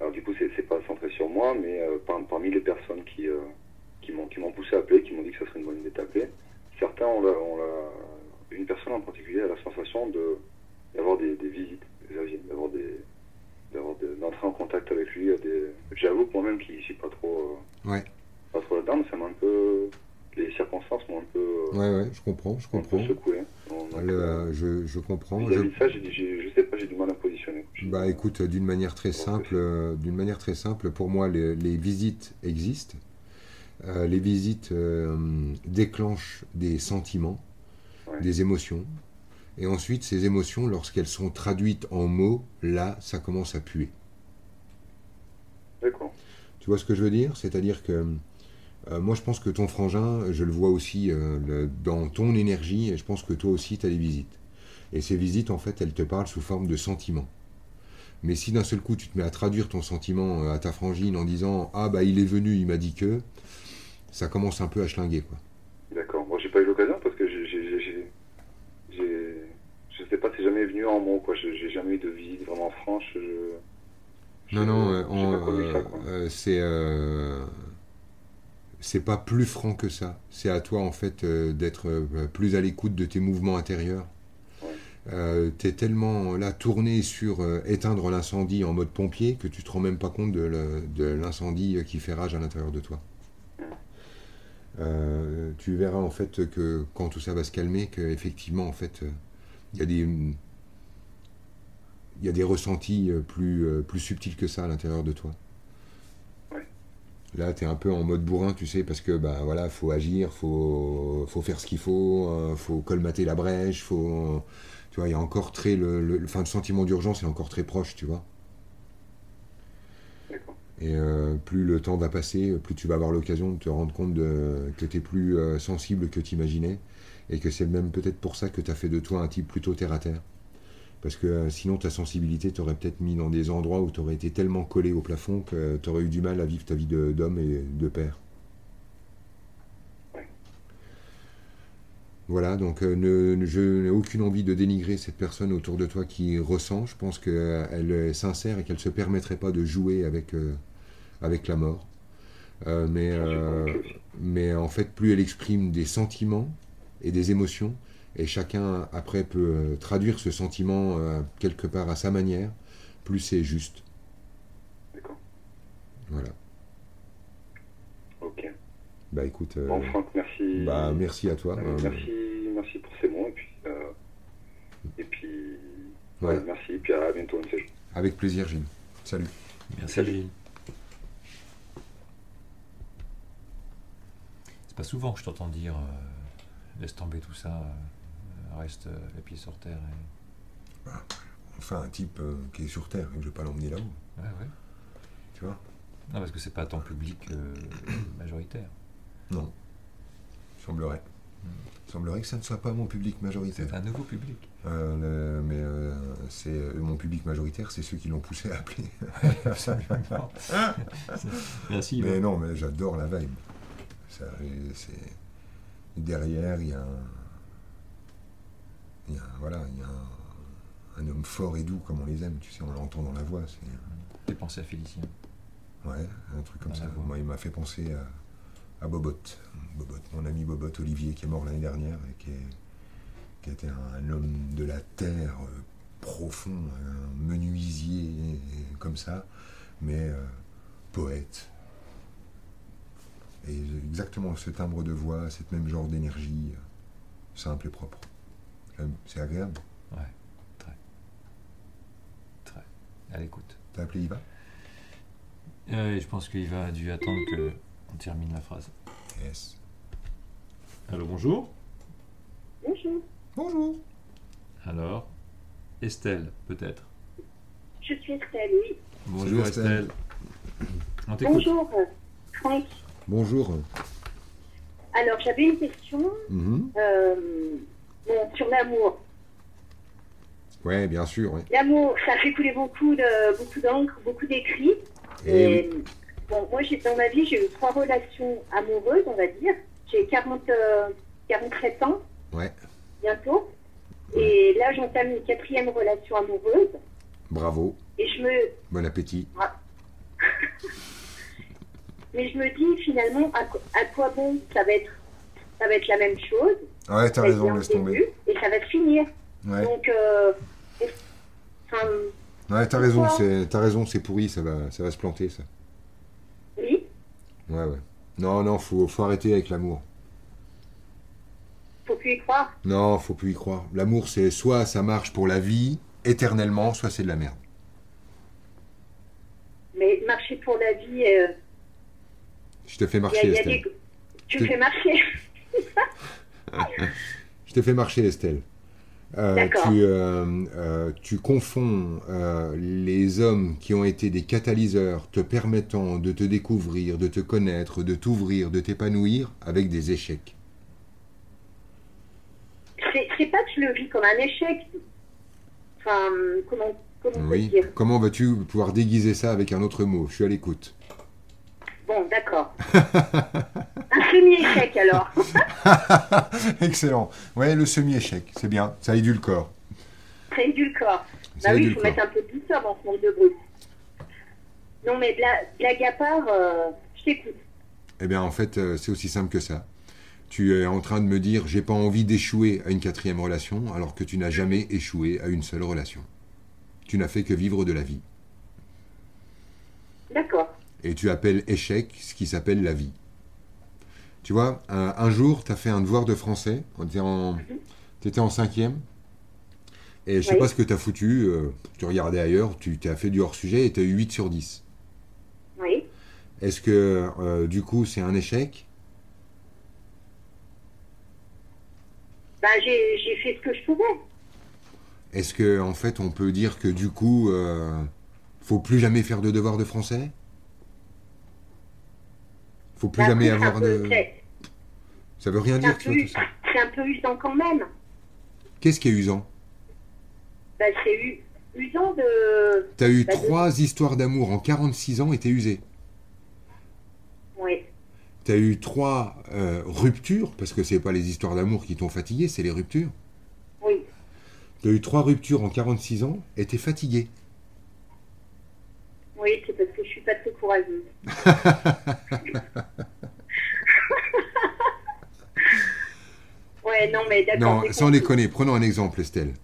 Alors, du coup, c'est pas centré sur moi, mais euh, par- parmi les personnes qui, qui m'ont qui m'ont poussé à appeler, qui m'ont dit que ça serait une bonne idée d'appeler, certains ont la- Une personne en particulier a la sensation de d'avoir des, des visites, d'avoir des d'avoir de- d'entrer en contact avec lui. Des... J'avoue que moi-même qui suis pas trop euh, Ouais. pas trop là-dedans, ça m'a un peu les circonstances m'ont un peu, euh, Ouais, ouais, je comprends, je comprends. secoué. Donc, Le- je, je comprends. Je- de ça, j'ai j'ai- je sais pas, j'ai du mal à me positionner. Bah écoute, d'une manière très simple, euh, d'une manière très simple, pour moi, les, les visites existent. Euh, les visites déclenchent des sentiments, Ouais. des émotions. Et ensuite, ces émotions, lorsqu'elles sont traduites en mots, là, ça commence à puer. D'accord. Tu vois ce que je veux dire? C'est-à-dire que euh, moi, je pense que ton frangin, je le vois aussi euh, le- dans ton énergie, et je pense que toi aussi, tu as des visites. Et ces visites, en fait, elles te parlent sous forme de sentiments. Mais si d'un seul coup, tu te mets à traduire ton sentiment euh, à ta frangine en disant Ah, bah, il est venu, il m'a dit que, ça commence un peu à schlinguer, quoi. D'accord. Moi, j'ai pas eu l'occasion parce que j'ai, j'ai, j'ai, j'ai- j'ai- je sais pas, c'est jamais venu en quoi. J'ai jamais eu de visite vraiment franche. Je, Non, non, euh, euh, c'est euh, c'est pas plus franc que ça. C'est à toi en fait euh, d'être euh, plus à l'écoute de tes mouvements intérieurs euh, tu es tellement là tourné sur éteindre l'incendie en mode pompier que tu te rends même pas compte de l'incendie qui fait rage à l'intérieur de toi. Tu verras en fait que quand tout ça va se calmer, qu'effectivement en fait il y a des il y a des ressentis euh, plus, euh, plus subtils que ça à l'intérieur de toi. Ouais. Là, tu es un peu en mode bourrin, tu sais, parce que bah voilà, faut agir, faut, faut faire ce qu'il faut, euh, faut colmater la brèche, faut tu vois, il y a encore très le, le, enfin, le sentiment d'urgence est encore très proche, tu vois. Et euh, plus le temps va passer, plus tu vas avoir l'occasion de te rendre compte de, que tu es plus euh, sensible que tu imaginais. Et que c'est même peut-être pour ça que tu as fait de toi un type plutôt terre à terre. Parce que euh, sinon, ta sensibilité t'aurait peut-être mis dans des endroits où tu aurais été tellement collé au plafond que tu aurais eu du mal à vivre ta vie d'homme et de père. Voilà, donc euh, je n'ai aucune envie de dénigrer cette personne autour de toi qui ressent. Je pense qu'elle est sincère et qu'elle ne se permettrait pas de jouer avec, euh, avec la mort. Euh, mais, euh, mais en fait, plus elle exprime des sentiments et des émotions, et chacun après peut euh, traduire ce sentiment euh, quelque part à sa manière, plus c'est juste. D'accord. Voilà. Ok. Bah écoute, euh, Bon, Franck, merci. bah, merci à toi. Euh, merci, merci pour ces mots. Et puis, euh, et puis Ouais. ouais, merci. Et puis à bientôt, un de ces jours. Avec plaisir, Gilles. Salut. Merci Gilles. C'est pas souvent que je t'entends dire euh, laisse tomber tout ça, euh, reste euh, les pieds sur terre. Et... Enfin, un type euh, qui est sur Terre, je vais pas l'emmener là-haut, Ouais, ouais. tu vois? Non, parce que c'est pas ton public euh, majoritaire. Non. Semblerait. Semblerait que ça ne soit pas mon public majoritaire. C'est un nouveau public. Euh, le- mais euh, c'est euh, mon public majoritaire, c'est ceux qui l'ont poussé à appeler. Absolument. Merci. mais non, mais j'adore la vibe. Ça, derrière, il y a un, il y a un- voilà, il y a un, un homme fort et doux comme on les aime. Tu sais, on l'entend dans la voix. C'est J'ai pensé à Félicien. ouais, un truc comme Dans ça. Moi, il m'a fait penser à, à Bobot. Bobot, mon ami Bobot Olivier, qui est mort l'année dernière et qui, est, qui était un, un homme de la terre euh, profond, un menuisier euh, comme ça, mais euh, poète. Et exactement ce timbre de voix, cette même genre d'énergie, euh, simple et propre. J'aime, C'est agréable. Ouais, très. Très. À l'écoute. T'as appelé Iva? Euh, je pense qu'il va dû attendre que on termine la phrase. Yes. Allô, bonjour. Bonjour. Bonjour. Alors, Estelle, peut-être? Je suis Estelle, oui. Bonjour Estelle. Estelle. On t'écoute. Bonjour, Franck. Bonjour. Alors, j'avais une question Mhm. euh, bon, sur l'amour. Ouais, bien sûr. ouais. L'amour, ça fait couler beaucoup de beaucoup d'encre, beaucoup d'écrits. Et Et, bon, moi, j'ai, dans ma vie, j'ai eu trois relations amoureuses, on va dire. J'ai 40, euh, 47 ans, Ouais, bientôt. Et là, j'entame une quatrième relation amoureuse. bravo. Et je me, Bon appétit. mais je me dis finalement, à, quoi- à quoi bon ça va être, ça va être la même chose. Ouais, t'as raison, laisse début, tomber. Et ça va se finir. Ouais, Donc, euh, enfin, ouais t'as raison, c'est, t'as raison, c'est pourri, ça va, ça va se planter, ça. oui, Ouais, ouais. Non, non, faut, faut arrêter avec l'amour. faut plus y croire. Non, faut plus y croire. L'amour, c'est soit ça marche pour la vie, éternellement, soit c'est de la merde. Mais marcher pour la vie, euh, Je te fais il y a, marcher, y a des... Tu- me fais marcher. Je te fais marcher, Estelle. Euh, tu, euh, euh, tu confonds les hommes qui ont été des catalyseurs te permettant de te découvrir, de te connaître, de t'ouvrir, de t'épanouir avec des échecs. C'est pas que je le vis comme un échec. Enfin, comment, comment Oui. dire? Comment vas-tu pouvoir déguiser ça avec un autre mot? Je suis à l'écoute. Bon, d'accord. un semi-échec alors. Excellent. Ouais, le semi-échec, c'est bien. Ça édulcore. Ça édulcore. Ça Bah oui, il faut mettre un peu de douceur dans ce monde de bruit. Non, mais bla- blague à part, euh, je t'écoute. Eh bien, en fait, euh, c'est aussi simple que ça. Tu es en train de me dire j'ai pas envie d'échouer à une quatrième relation alors que tu n'as jamais échoué à une seule relation. Tu n'as fait que vivre de la vie. D'accord. Et tu appelles échec ce qui s'appelle la vie. Tu vois, un, un jour, tu as fait un devoir de français. Tu étais en, t'étais en cinquième. Et je sais Oui. pas ce que tu as foutu. euh, tu regardais ailleurs, tu t'as fait du hors-sujet et tu as eu 8 sur 10. Oui. Est-ce que euh, du coup c'est un échec? Ben, j'ai j'ai fait ce que je pouvais. Est-ce que en fait on peut dire que du coup euh, faut plus jamais faire de devoir de français? Faut plus jamais un avoir peu- de. Ça veut rien dire, tu vois us- tout ça. c'est un peu usant quand même. Qu'est-ce qui est usant? Ben, c'est u- usant de. T'as eu Bah, de- trois histoires d'amour en 46 ans et t'es usé. Oui. T'as eu trois euh, ruptures, parce que c'est pas les histoires d'amour qui t'ont fatigué, c'est les ruptures. Oui. T'as eu trois ruptures en 46 ans et t'es fatigué. Oui, c'est parce que je suis pas très courageuse. ouais, non, mais d'accord. Non, sans déconner, prenons un exemple, Estelle.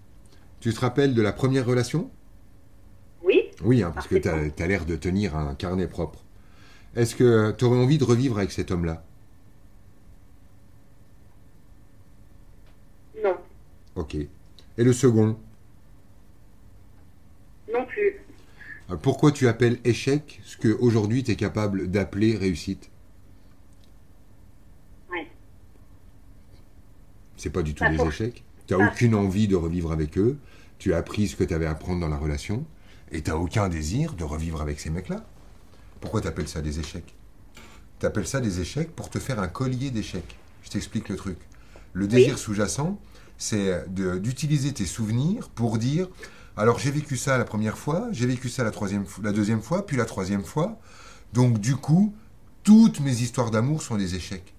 Tu te rappelles de la première relation? Oui. Oui, hein, parce que tu as, l'air de tenir un carnet propre. Est-ce que tu aurais envie de revivre avec cet homme-là? Non. Ok. Et le second? Non plus. Euh, Pourquoi tu appelles échec ce que aujourd'hui tu es capable d'appeler réussite? Ouais. C'est pas du tout des échecs. Tu n'as aucune envie de revivre avec eux. Tu as appris ce que tu avais à apprendre dans la relation. Et tu n'as aucun désir de revivre avec ces mecs-là. Pourquoi tu appelles ça des échecs? Tu appelles ça des échecs pour te faire un collier d'échecs. Je t'explique le truc. Le désir sous-jacent, c'est d'utiliser tes souvenirs pour dire alors j'ai vécu ça la première fois, j'ai vécu ça la, deuxième fois, puis la troisième fois. Donc du coup, toutes mes histoires d'amour sont des échecs.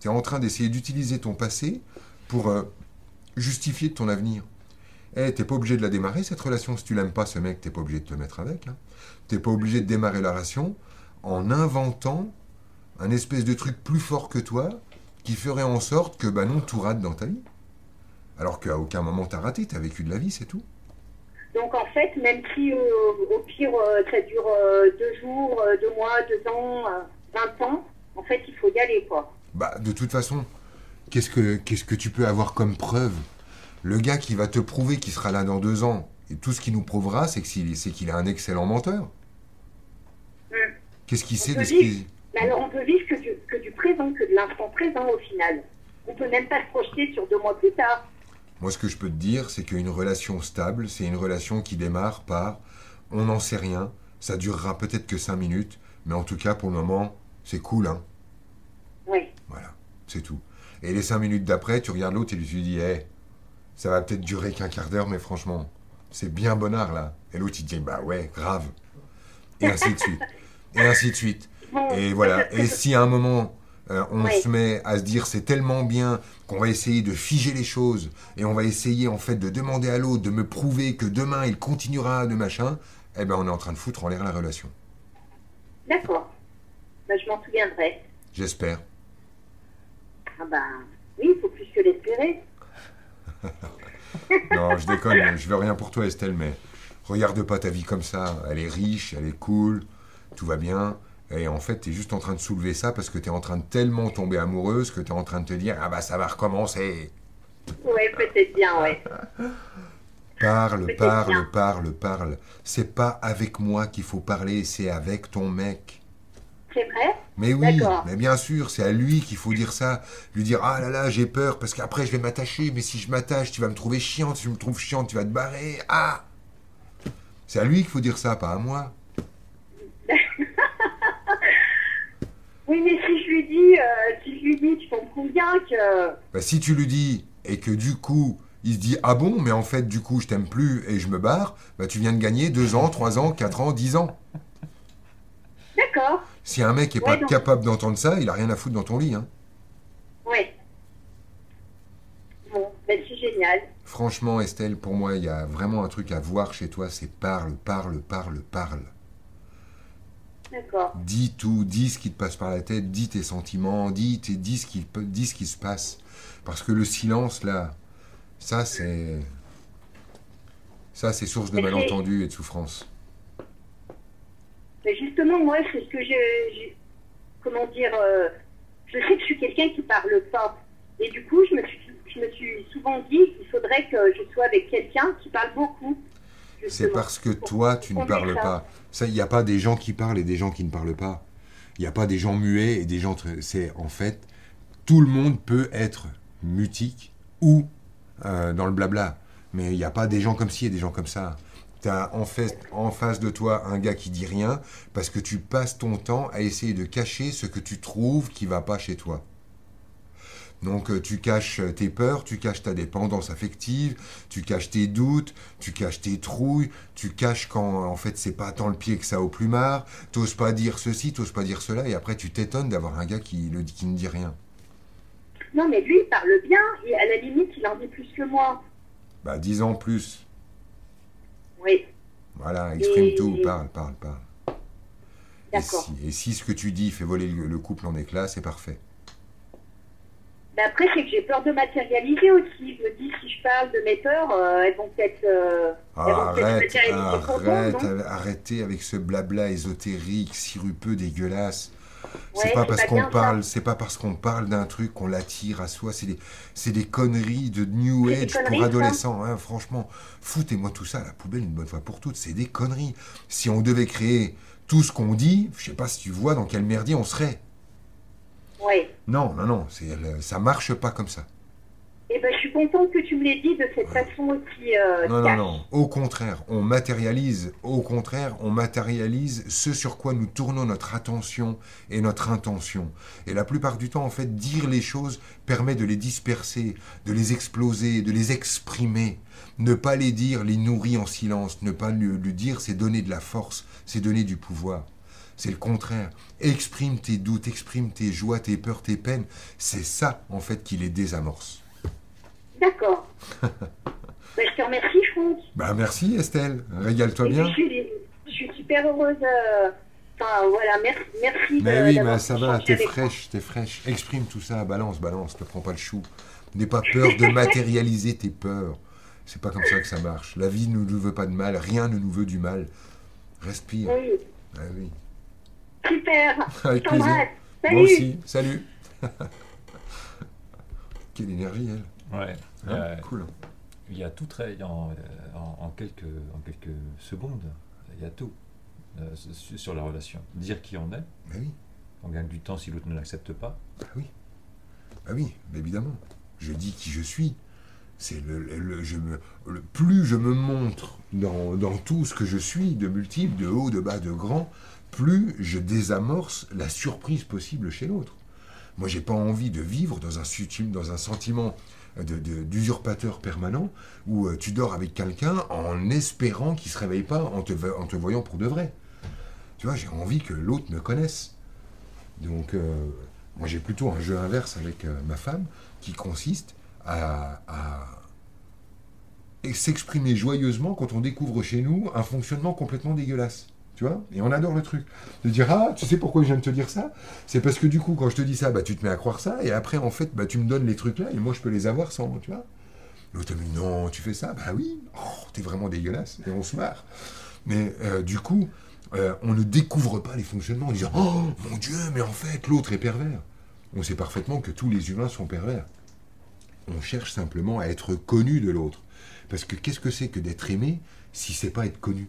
Tu es en train d'essayer d'utiliser ton passé pour euh, justifier ton avenir. Eh, t'es pas obligé de la démarrer cette relation. Si tu l'aimes pas, ce mec, t'es pas obligé de te mettre avec. Hein. T'es pas obligé de démarrer la relation en inventant un espèce de truc plus fort que toi qui ferait en sorte que, bah non, tout rate dans ta vie. Alors qu'à aucun moment t'as raté, t'as vécu de la vie, c'est tout. Donc en fait, même si euh, au pire euh, ça dure euh, deux jours, deux mois, deux ans, 20 ans, en fait il faut y aller quoi. Bah, de toute façon, qu'est-ce que, qu'est-ce que tu peux avoir comme preuve? Le gars qui va te prouver qu'il sera là dans deux ans, et tout ce qu'il nous prouvera, c'est, que s'il- c'est qu'il est un excellent menteur. Hmm. Qu'est-ce qu'il sait de ce qu'il... Mais alors on peut vivre que du, que du présent, que de l'instant présent au final. On peut même pas se projeter sur deux mois plus tard. Moi, ce que je peux te dire, c'est qu'une relation stable, c'est une relation qui démarre par on n'en sait rien, ça durera peut-être que cinq minutes, mais en tout cas, pour le moment, c'est cool, hein. Oui. Voilà, c'est tout. Et les cinq minutes d'après, tu regardes l'autre et tu lui dis, hé, ça va peut-être durer qu'un quart d'heure, mais franchement, c'est bien bonnard, là. Et l'autre, il dit, bah ouais, grave. Et ainsi de suite. Et ainsi de suite. Et voilà. Et si à un moment, euh, on Oui. se met à se dire c'est tellement bien qu'on va essayer de figer les choses et on va essayer en fait de demander à l'autre de me prouver que demain il continuera de machin, eh ben on est en train de foutre en l'air la relation. D'accord. Ben, je m'en souviendrai. J'espère. Ah ben oui, il faut plus que l'espérer. Non, je déconne, je veux rien pour toi Estelle, mais regarde pas ta vie comme ça. Elle est riche, elle est cool, tout va bien. Et en fait, tu es juste en train de soulever ça parce que tu es en train de tellement tomber amoureuse que tu es en train de te dire Ah bah ça va recommencer. Oui, peut-être bien, ouais. Parle, parle, bien. parle, parle. C'est pas avec moi qu'il faut parler, c'est avec ton mec. C'est vrai? Mais oui, mais bien sûr, c'est à lui qu'il faut dire ça. Lui dire Ah là là, j'ai peur parce qu'après je vais m'attacher, mais si je m'attache, tu vas me trouver chiante. Si je me trouve chiante, tu vas te barrer. Ah C'est à lui qu'il faut dire ça, pas à moi. Oui, mais si je lui dis, euh, si je lui dis, tu comprends bien que... Bah, si tu lui dis et que du coup il se dit Ah bon, mais en fait, du coup, je t'aime plus et je me barre, bah tu viens de gagner 2 ans, 3 ans, 4 ans, 10 ans. D'accord, Si un mec est Ouais, pas donc- capable d'entendre ça, il a rien à foutre dans ton lit. Hein. oui. Bon, ben c'est génial. Franchement, Estelle, pour moi, il y a vraiment un truc à voir chez toi, c'est parle, parle, parle, parle. D'accord. Dis tout, dis ce qui te passe par la tête, dis tes sentiments, dis, tes- dis, ce, qui, dis ce qui se passe. Parce que le silence, là, ça, c'est. Ça, c'est source de malentendus et de souffrance. Mais justement, moi, c'est ce que je, comment dire, euh, je sais que je suis quelqu'un qui parle pas. Et du coup, je me suis, je me suis souvent dit qu'il faudrait que je sois avec quelqu'un qui parle beaucoup. C'est parce que toi, tu ne parles pas. Ça, il n'y a pas des gens qui parlent et des gens qui ne parlent pas. Il n'y a pas des gens muets et des gens. C'est en fait, tout le monde peut être mutique ou euh, dans le blabla. Mais il n'y a pas des gens comme ci et des gens comme ça. Tu as en, fait, en face de toi un gars qui dit rien parce que tu passes ton temps à essayer de cacher ce que tu trouves qui va pas chez toi. Donc euh, tu caches euh, tes peurs, tu caches ta dépendance affective, tu caches tes doutes, tu caches tes trouilles, tu caches quand en fait c'est pas tant le pied que ça au plumard, t'oses pas dire ceci, t'oses pas dire cela, et après tu t'étonnes d'avoir un gars qui, le, qui ne dit rien. Non, mais lui, il parle bien et à la limite, il en dit plus que moi. Bah dix ans plus. Oui, Voilà, exprime Et- tout, parle, parle, parle. Et d'accord. si, et si ce que tu dis fait voler le, le couple en éclats, c'est parfait. Mais après, c'est que j'ai peur de matérialiser aussi. Je me dis, si je parle de mes peurs, euh, elles vont peut-être. euh, vont peut-être Arrête, pour arrête, non arrêtez avec ce blabla ésotérique, sirupeux, dégueulasse. Ouais, c'est pas parce qu'on parle, c'est pas parce qu'on parle d'un truc qu'on l'attire à soi. C'est des, conneries de New Age pour adolescents. hein, franchement, foutez-moi tout ça à la poubelle une bonne fois pour toutes. C'est des conneries. Si on devait créer tout ce qu'on dit, je sais pas si tu vois dans quel merdier on serait. Oui. Non, non, non, le- ça marche pas comme ça. Eh ben, je suis contente que tu me l'aies dit de cette façon aussi. Euh, Non, non, non. Au contraire, on matérialise. Au contraire, on matérialise ce sur quoi nous tournons notre attention et notre intention. Et la plupart du temps, en fait, dire les choses permet de les disperser, de les exploser, de les exprimer. Ne pas les dire les nourrit en silence. Ne pas le, le dire, c'est donner de la force, c'est donner du pouvoir. C'est le contraire. Exprime tes doutes, exprime tes joies, tes peurs, tes peines. C'est ça, en fait, qui les désamorce. D'accord. ben, je te remercie, Franck. Bah merci Estelle, régale-toi Et bien. Je suis, je suis super heureuse. euh, Enfin, voilà, merci. merci Mais de- oui, mais ça va, t'es fraîche, t'es fraîche. Exprime tout ça, balance, balance, ne prends pas le chou. N'aie pas peur de matérialiser tes peurs. C'est pas comme ça que ça marche. La vie ne nous veut pas de mal, rien ne nous veut du mal. Respire. Oui, Ah oui. Super. Avec plaisir. Salut. Moi aussi, salut. Quelle énergie, elle. Ouais. Hein Euh, cool. Il y a tout très, en, en, en quelques, en quelques secondes, il y a tout euh, sur la relation. Dire qui on est, Bah oui, on gagne du temps si l'autre ne l'accepte pas. bah oui. Bah oui, mais évidemment. Je dis qui je suis. C'est le, le- le- je me, le- plus je me montre dans, dans tout ce que je suis, de multiple, de haut, de bas, de grand, plus je désamorce la surprise possible chez l'autre. Moi, j'ai pas envie de vivre dans un, sentiment d'usurpateur permanent où euh, tu dors avec quelqu'un en espérant qu'il se réveille pas en te, voyant pour de vrai. Tu vois, j'ai envie que l'autre me connaisse. Donc, euh, moi, j'ai plutôt un jeu inverse avec euh, ma femme qui consiste à, à s'exprimer joyeusement quand on découvre chez nous un fonctionnement complètement dégueulasse. Tu vois Et on adore le truc. De dire, ah, tu sais pourquoi je viens de te dire ça? C'est parce que du coup, quand je te dis ça, bah, tu te mets à croire ça, et après, en fait, bah, tu me donnes les trucs là, et moi, je peux les avoir sans, tu vois L'autre me dit, non, tu fais ça? Bah oui, oh, t'es vraiment dégueulasse, et on se marre. Mais euh, du coup, euh, on ne découvre pas les fonctionnements en disant, oh mon Dieu, mais en fait, l'autre est pervers. On sait parfaitement que tous les humains sont pervers. On cherche simplement à être connu de l'autre. Parce que qu'est-ce que c'est que d'être aimé si c'est pas être connu?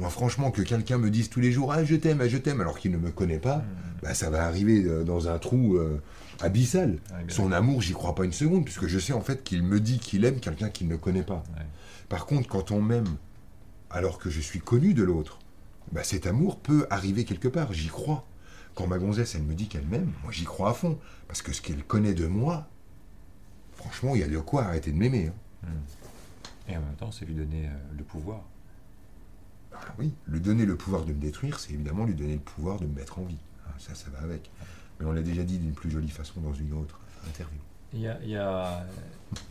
Moi, franchement, que quelqu'un me dise tous les jours Ah, je t'aime, ah, je t'aime, alors qu'il ne me connaît pas, bah, ça va arriver euh, dans un trou euh, abyssal. Son amour, j'y crois pas une seconde, puisque je sais en fait qu'il me dit qu'il aime quelqu'un qu'il ne connaît pas. Ouais. Par contre, quand on m'aime alors que je suis connu de l'autre, bah, cet amour peut arriver quelque part, j'y crois. Quand ma gonzesse, elle me dit qu'elle m'aime, moi j'y crois à fond. Parce que ce qu'elle connaît de moi, franchement, il y a de quoi arrêter de m'aimer. hein. Et en même temps, c'est lui donner euh, le pouvoir. Ah oui, lui donner le pouvoir de me détruire, c'est évidemment lui donner le pouvoir de me mettre en vie. Ah, ça, ça va avec. Mais on l'a déjà dit d'une plus jolie façon dans une autre interview. Il y a, il y a,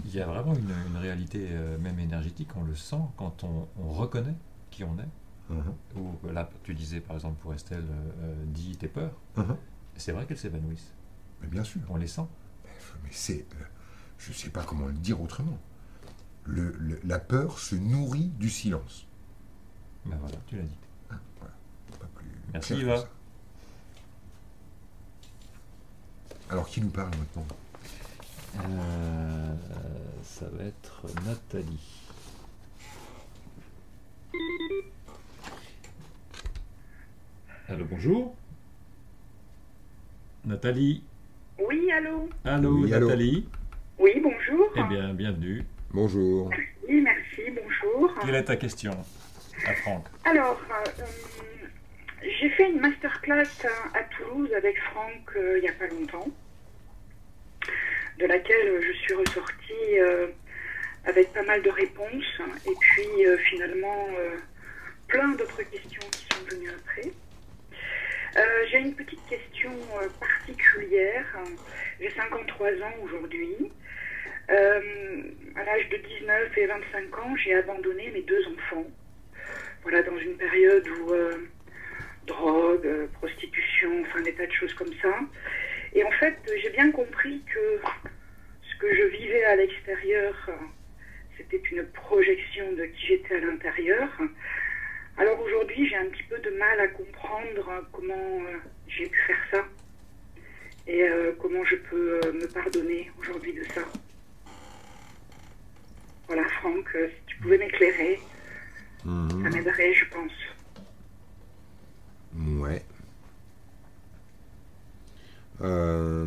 il y a vraiment une, une réalité, euh, même énergétique, on le sent quand on, on reconnaît qui on est. Uh-huh. Ou là, tu disais par exemple pour Estelle, euh, euh, dis tes peurs. Uh-huh. C'est vrai qu'elles s'évanouissent. Mais bien sûr. On les sent. Mais c'est. euh, je ne sais pas comment le dire autrement. Le- le- la peur se nourrit du silence. Voilà, tu l'as dit. Pas plus Merci, clair Yva. Alors, qui nous parle maintenant? Euh, ça va être Nathalie. Allô, bonjour. Nathalie. Oui, allô? Allô, Oui, allô. Nathalie. Oui, bonjour. Eh bien, bienvenue. Bonjour. Oui, merci, bonjour. Quelle est ta question? Alors, euh, euh, j'ai fait une masterclass à, à Toulouse avec Franck euh, il n'y a pas longtemps, de laquelle je suis ressortie euh, avec pas mal de réponses et puis euh, finalement euh, plein d'autres questions qui sont venues après. Euh, j'ai une petite question euh, particulière. J'ai 53 ans aujourd'hui. Euh, à l'âge de 19 et 25 ans, j'ai abandonné mes deux enfants voilà, dans une période où euh, drogue, euh, prostitution, enfin des tas de choses comme ça. Et en fait, j'ai bien compris que ce que je vivais à l'extérieur, c'était une projection de qui j'étais à l'intérieur. Alors aujourd'hui, j'ai un petit peu de mal à comprendre comment euh, j'ai pu faire ça et comment je peux me pardonner aujourd'hui de ça. Voilà, Franck, si tu pouvais m'éclairer. Ça Mhm. m'aiderait, je pense. Ouais. Euh,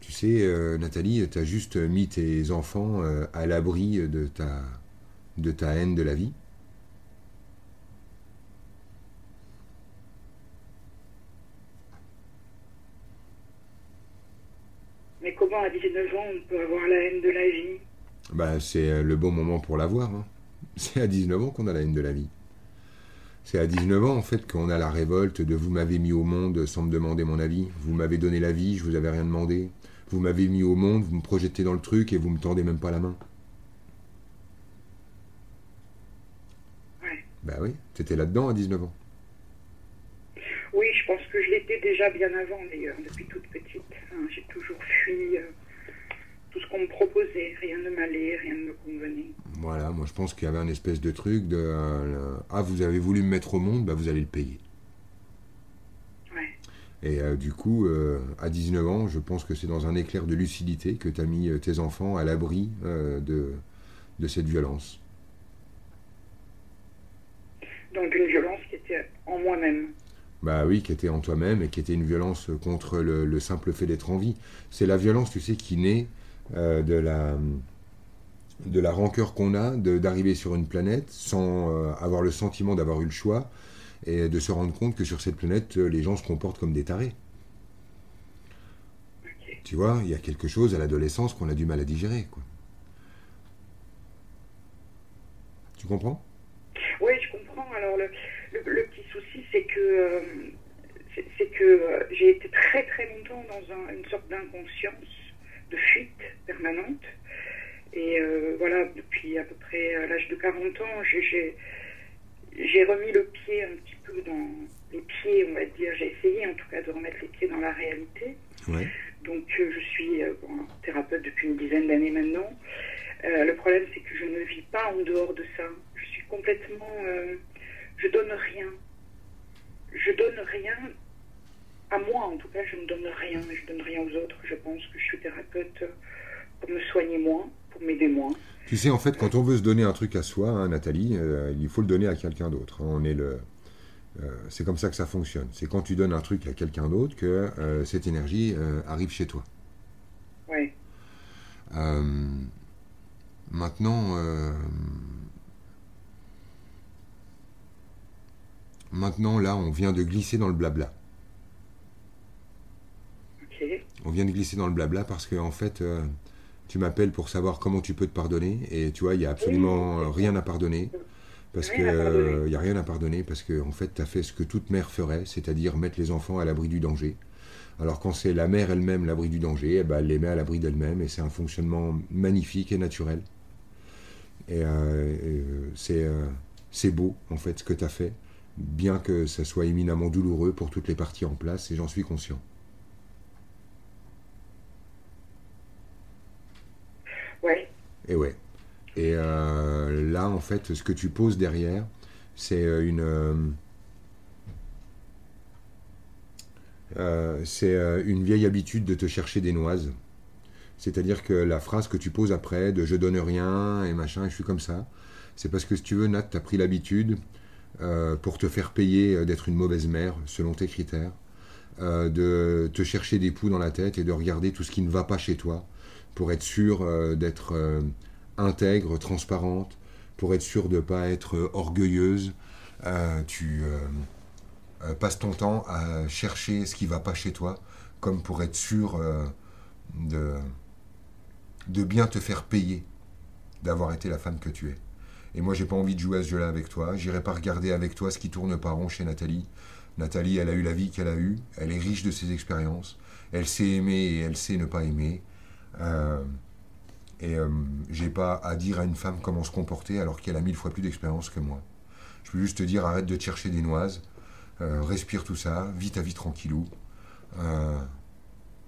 Tu sais, euh, Nathalie, tu as juste mis tes enfants euh, à l'abri de ta, de ta haine de la vie. Mais comment à 19 ans on peut avoir la haine de la vie? Bah, c'est euh, le bon moment pour l'avoir. hein. C'est à 19 ans qu'on a la haine de la vie. C'est à 19 ans, en fait, qu'on a la révolte de vous m'avez mis au monde sans me demander mon avis. Vous m'avez donné la vie, je vous avais rien demandé. Vous m'avez mis au monde, vous me projetez dans le truc et vous me tendez même pas la main. Ouais. Bah oui, t'étais là-dedans à 19 ans. Oui, je pense que je l'étais déjà bien avant d'ailleurs, depuis toute petite. Hein, J'ai toujours fui euh, qu'on me proposait. Rien ne m'allait, rien ne me convenait. Voilà, moi je pense qu'il y avait un espèce de truc de euh, Ah, vous avez voulu me mettre au monde, bah vous allez le payer. Ouais. Et euh, du coup, euh, à 19 ans, je pense que c'est dans un éclair de lucidité que tu as mis tes enfants à l'abri de, de cette violence. Donc une violence qui était en moi-même. Bah oui, qui était en toi-même et qui était une violence contre le, le simple fait d'être en vie. C'est la violence, tu sais, qui naît euh, de la de la rancœur qu'on a d'arriver sur une planète sans euh, avoir le sentiment d'avoir eu le choix et de se rendre compte que sur cette planète, euh, les gens se comportent comme des tarés. Tu vois, il y a quelque chose à l'adolescence qu'on a du mal à digérer. Quoi. Tu comprends? Oui, je comprends. Alors le, le, petit souci, c'est que que j'ai été très très longtemps dans un- une sorte d'inconscience, de fuite permanente. Et euh, voilà, depuis à peu près euh, l'âge de 40 ans, j'ai- remis le pied un petit peu dans les pieds, on va dire. J'ai essayé en tout cas de remettre les pieds dans la réalité. Ouais. Donc euh, je suis euh, bon, thérapeute depuis une dizaine d'années maintenant. Le problème c'est que je ne vis pas en dehors de ça. Je suis complètement... je donne rien. Je donne rien à moi en tout cas, je ne donne rien. Je donne rien aux autres. Je pense que je suis thérapeute pour me soigner moins, pour m'aider moins. Tu sais, en fait, quand on veut se donner un truc à soi, hein, Nathalie, euh, il faut le donner à quelqu'un d'autre. On est le, euh, c'est comme ça que ça fonctionne. C'est quand tu donnes un truc à quelqu'un d'autre que euh, cette énergie arrive chez toi. Euh, maintenant, maintenant, là, on vient de glisser dans le blabla. On vient de glisser dans le blabla parce que, en fait, euh, tu m'appelles pour savoir comment tu peux te pardonner. Et tu vois, il n'y a absolument euh, rien à pardonner. Parce que Rien à pardonner. il n'y a rien à pardonner parce que en fait tu as fait ce que toute mère ferait, c'est-à-dire mettre les enfants à l'abri du danger. Alors quand c'est la mère elle-même l'abri du danger, eh ben, elle les met à l'abri d'elle-même et c'est un fonctionnement magnifique et naturel. Et, c'est, c'est beau, en fait, ce que tu as fait, bien que ça soit éminemment douloureux pour toutes les parties en place, et j'en suis conscient. Ouais. Et ouais. Et là, en fait, ce que tu poses derrière, c'est une Euh, c'est euh, une vieille habitude de te chercher des noises. C'est-à-dire que la phrase que tu poses après de je donne rien et machin, je suis comme ça, c'est parce que si tu veux, Nat, tu as pris l'habitude, euh, pour te faire payer d'être une mauvaise mère, selon tes critères, de te chercher des poux dans la tête et de regarder tout ce qui ne va pas chez toi, pour être sûr d'être intègre, transparente, pour être sûr de ne pas être orgueilleuse. tu euh, passe ton temps à chercher ce qui va pas chez toi, comme pour être sûr euh, de, de bien te faire payer d'avoir été la femme que tu es. Et moi, j'ai pas envie de jouer à ce jeu-là avec toi. J'irai pas regarder avec toi ce qui tourne pas rond chez Nathalie. Nathalie, elle a eu la vie qu'elle a eue. Elle est riche de ses expériences. Elle sait aimer et elle sait ne pas aimer. Euh, et j'ai pas à dire à une femme comment se comporter alors qu'elle a mille fois plus d'expérience que moi. Je peux juste te dire arrête de chercher des noises. Euh, respire tout ça, vis ta vie tranquillou. Il euh,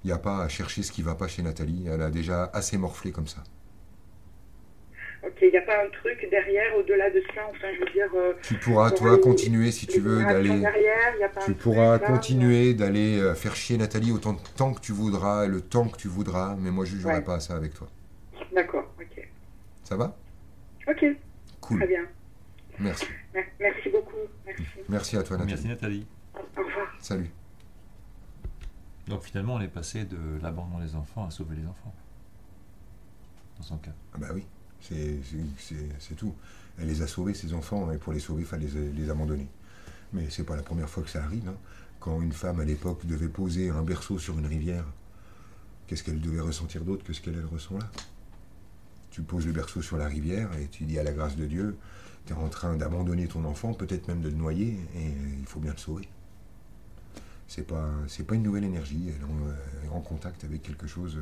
n'y a pas à chercher ce qui va pas chez Nathalie, elle a déjà assez morflé comme ça. Ok, il n'y a pas un truc derrière, au-delà de ça, enfin je veux dire... Euh, tu pourras, toi, continuer si tu veux d'aller... Tu pourras continuer d'aller faire chier Nathalie autant de temps que tu voudras, le temps que tu voudras, mais moi je ne jugerai pas à ça avec toi. D'accord, ok. Ça va? Ok. Cool. Très bien. Merci. Merci beaucoup. Merci. à toi, Nathalie. Merci, Nathalie. Au revoir. Salut. Donc finalement, on est passé de l'abandon des enfants à sauver les enfants. Dans son cas. Ah bah oui, c'est tout. Elle les a sauvés, ces enfants, et pour les sauver, il fallait les, abandonner. Mais c'est pas la première fois que ça arrive. Hein. Quand une femme, à l'époque, devait poser un berceau sur une rivière, qu'est-ce qu'elle devait ressentir d'autre que ce qu'elle ressent là? Tu poses le berceau sur la rivière et tu dis à la grâce de Dieu, tu es en train d'abandonner ton enfant, peut-être même de le noyer, et il faut bien le sauver. C'est pas, pas une nouvelle énergie, elle est en contact avec quelque chose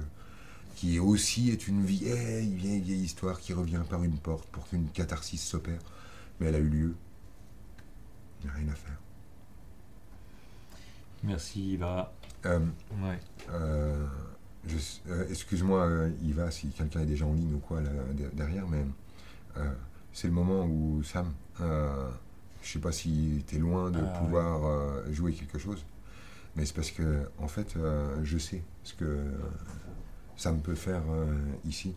qui aussi est une vieille, vieille, vieille histoire qui revient par une porte pour qu'une catharsis s'opère. Mais elle a eu lieu. Il n'y a rien à faire. Merci, Yva. Euh, euh, euh, excuse-moi, Yva, si quelqu'un est déjà en ligne ou quoi là, derrière, mais c'est le moment où Sam, euh, je sais pas si tu es loin de ah, pouvoir jouer quelque chose, mais c'est parce que, en fait, je sais ce que Sam peut faire ici.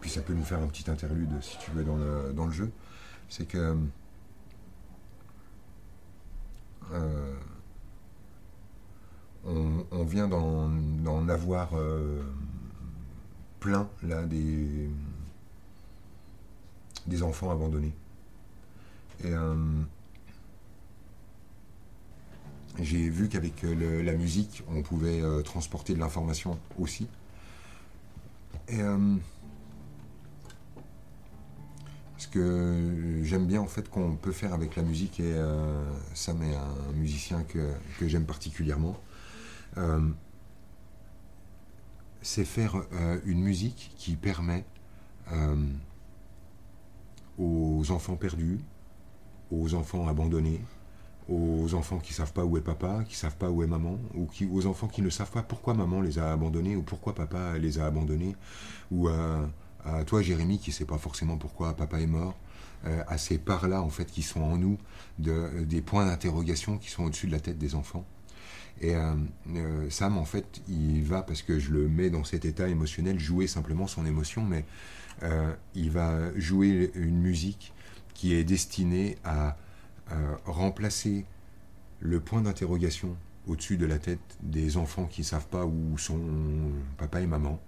puis ça peut nous faire un petit interlude, si tu veux, dans le, dans le jeu. C'est que. On, vient d'en avoir plein, là, des des enfants abandonnés. Et euh, j'ai vu qu'avec euh, la musique, on pouvait euh, transporter de l'information aussi. Et ce que j'aime bien en fait qu'on peut faire avec la musique, et ça est un musicien que, que j'aime particulièrement, c'est faire une musique qui permet aux enfants perdus, aux enfants abandonnés, aux enfants qui savent pas où est papa, qui savent pas où est maman, ou aux enfants qui ne savent pas pourquoi maman les a abandonnés ou pourquoi papa les a abandonnés, ou à, toi Jérémy qui sait pas forcément pourquoi papa est mort, euh, à ces parts-là en fait qui sont en nous, de, des points d'interrogation qui sont au-dessus de la tête des enfants. Et euh, euh, Sam en fait il va parce que je le mets dans cet état émotionnel jouer simplement son émotion, mais il va jouer une musique qui est destinée à euh, remplacer le point d'interrogation au-dessus de la tête des enfants qui ne savent pas où sont papa et maman,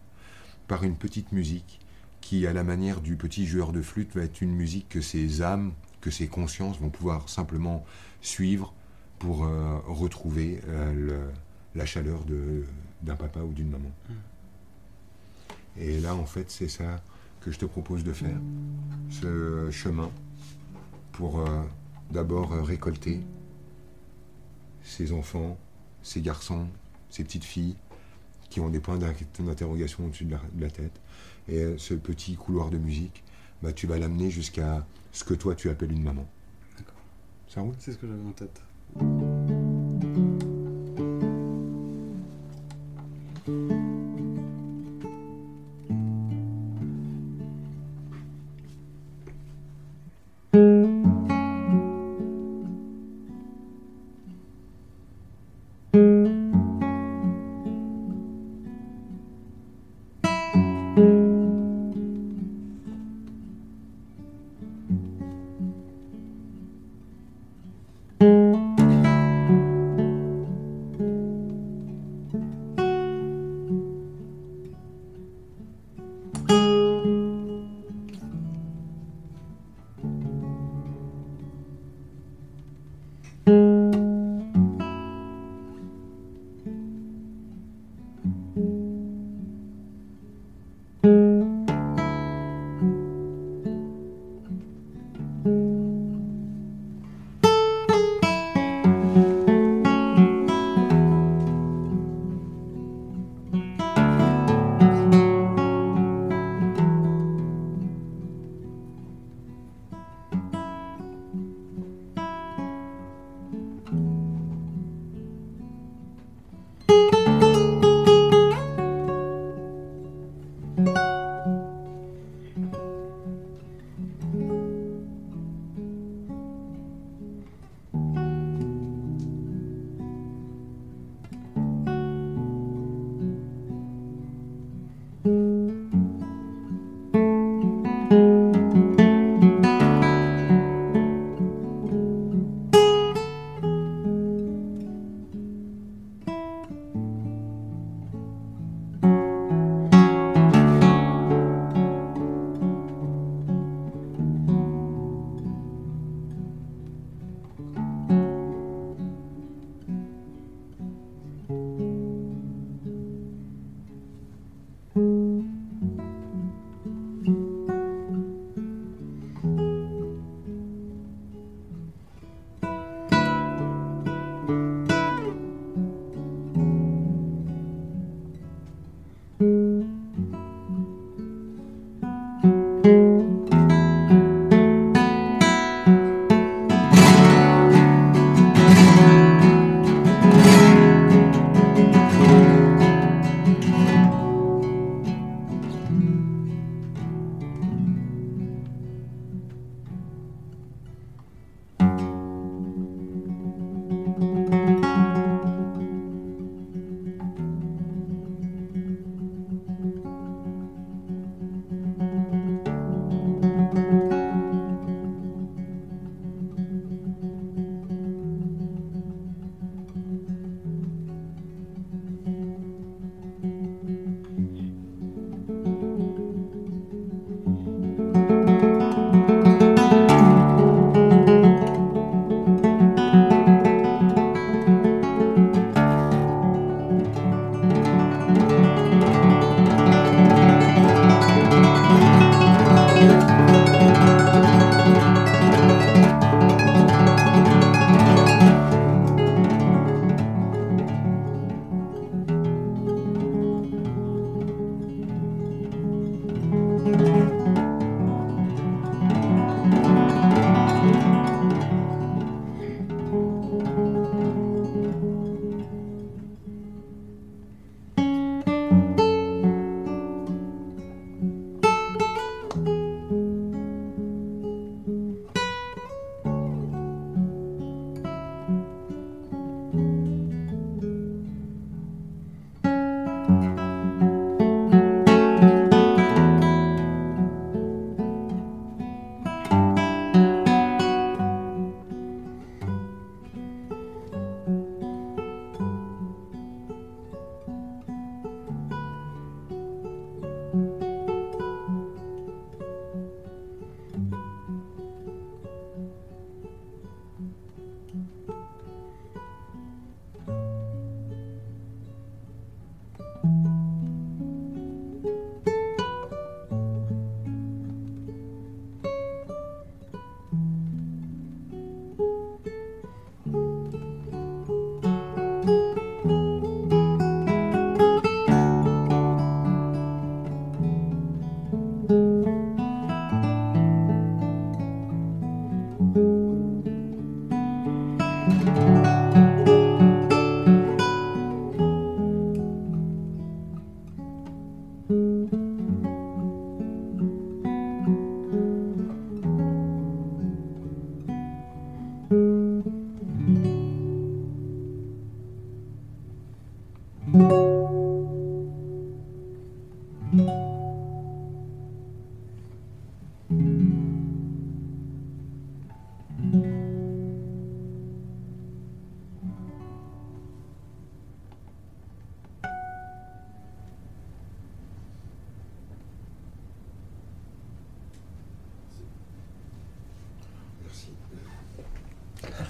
par une petite musique qui, à la manière du petit joueur de flûte, va être une musique que ces âmes, que ces consciences vont pouvoir simplement suivre pour euh, retrouver la chaleur d'un papa ou d'une maman. Mmh. Et là, en fait, c'est ça que je te propose de faire, ce chemin, pour euh, d'abord euh, récolter ces enfants, ces garçons, ces petites filles qui ont des points d'interrogation au-dessus de, la tête. Et euh, ce petit couloir de musique, bah, tu vas l'amener jusqu'à ce que toi tu appelles une maman. D'accord. Ça roule? C'est ce que j'avais en tête.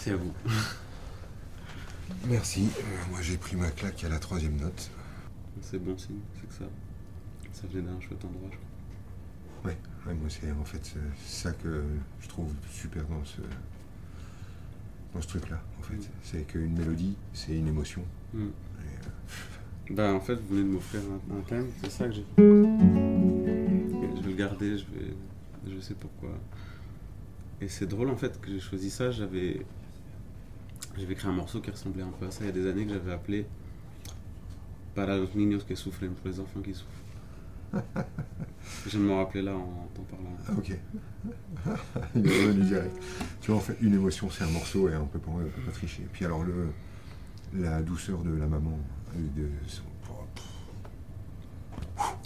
Merci à vous. Merci. Euh, moi, j'ai pris ma claque à la troisième note. C'est bon signe, c'est que ça, ça venait d'un chouette endroit, je crois. Ouais, ouais, moi, c'est en fait ça que je trouve super dans ce, dans ce truc-là. En fait, Mm. c'est qu'une mélodie, c'est une émotion. Et, euh, Bah en fait, vous venez de m'offrir un, un thème, c'est ça que j'ai. Et Je vais le garder, je vais, je sais pourquoi. Et c'est drôle en fait que j'ai choisi ça. J'avais, j'avais écrit un morceau qui ressemblait un peu à ça il y a des années que j'avais appelé Para los niños que sufren, pour les enfants qui souffrent. je me rappeler là en t'en parlant. Ah, ok. Il est revenu direct. Tu vois, en fait, une émotion, c'est un morceau et on peut pas, on peut pas tricher. Puis alors, le, la douceur de la maman, euh, de son-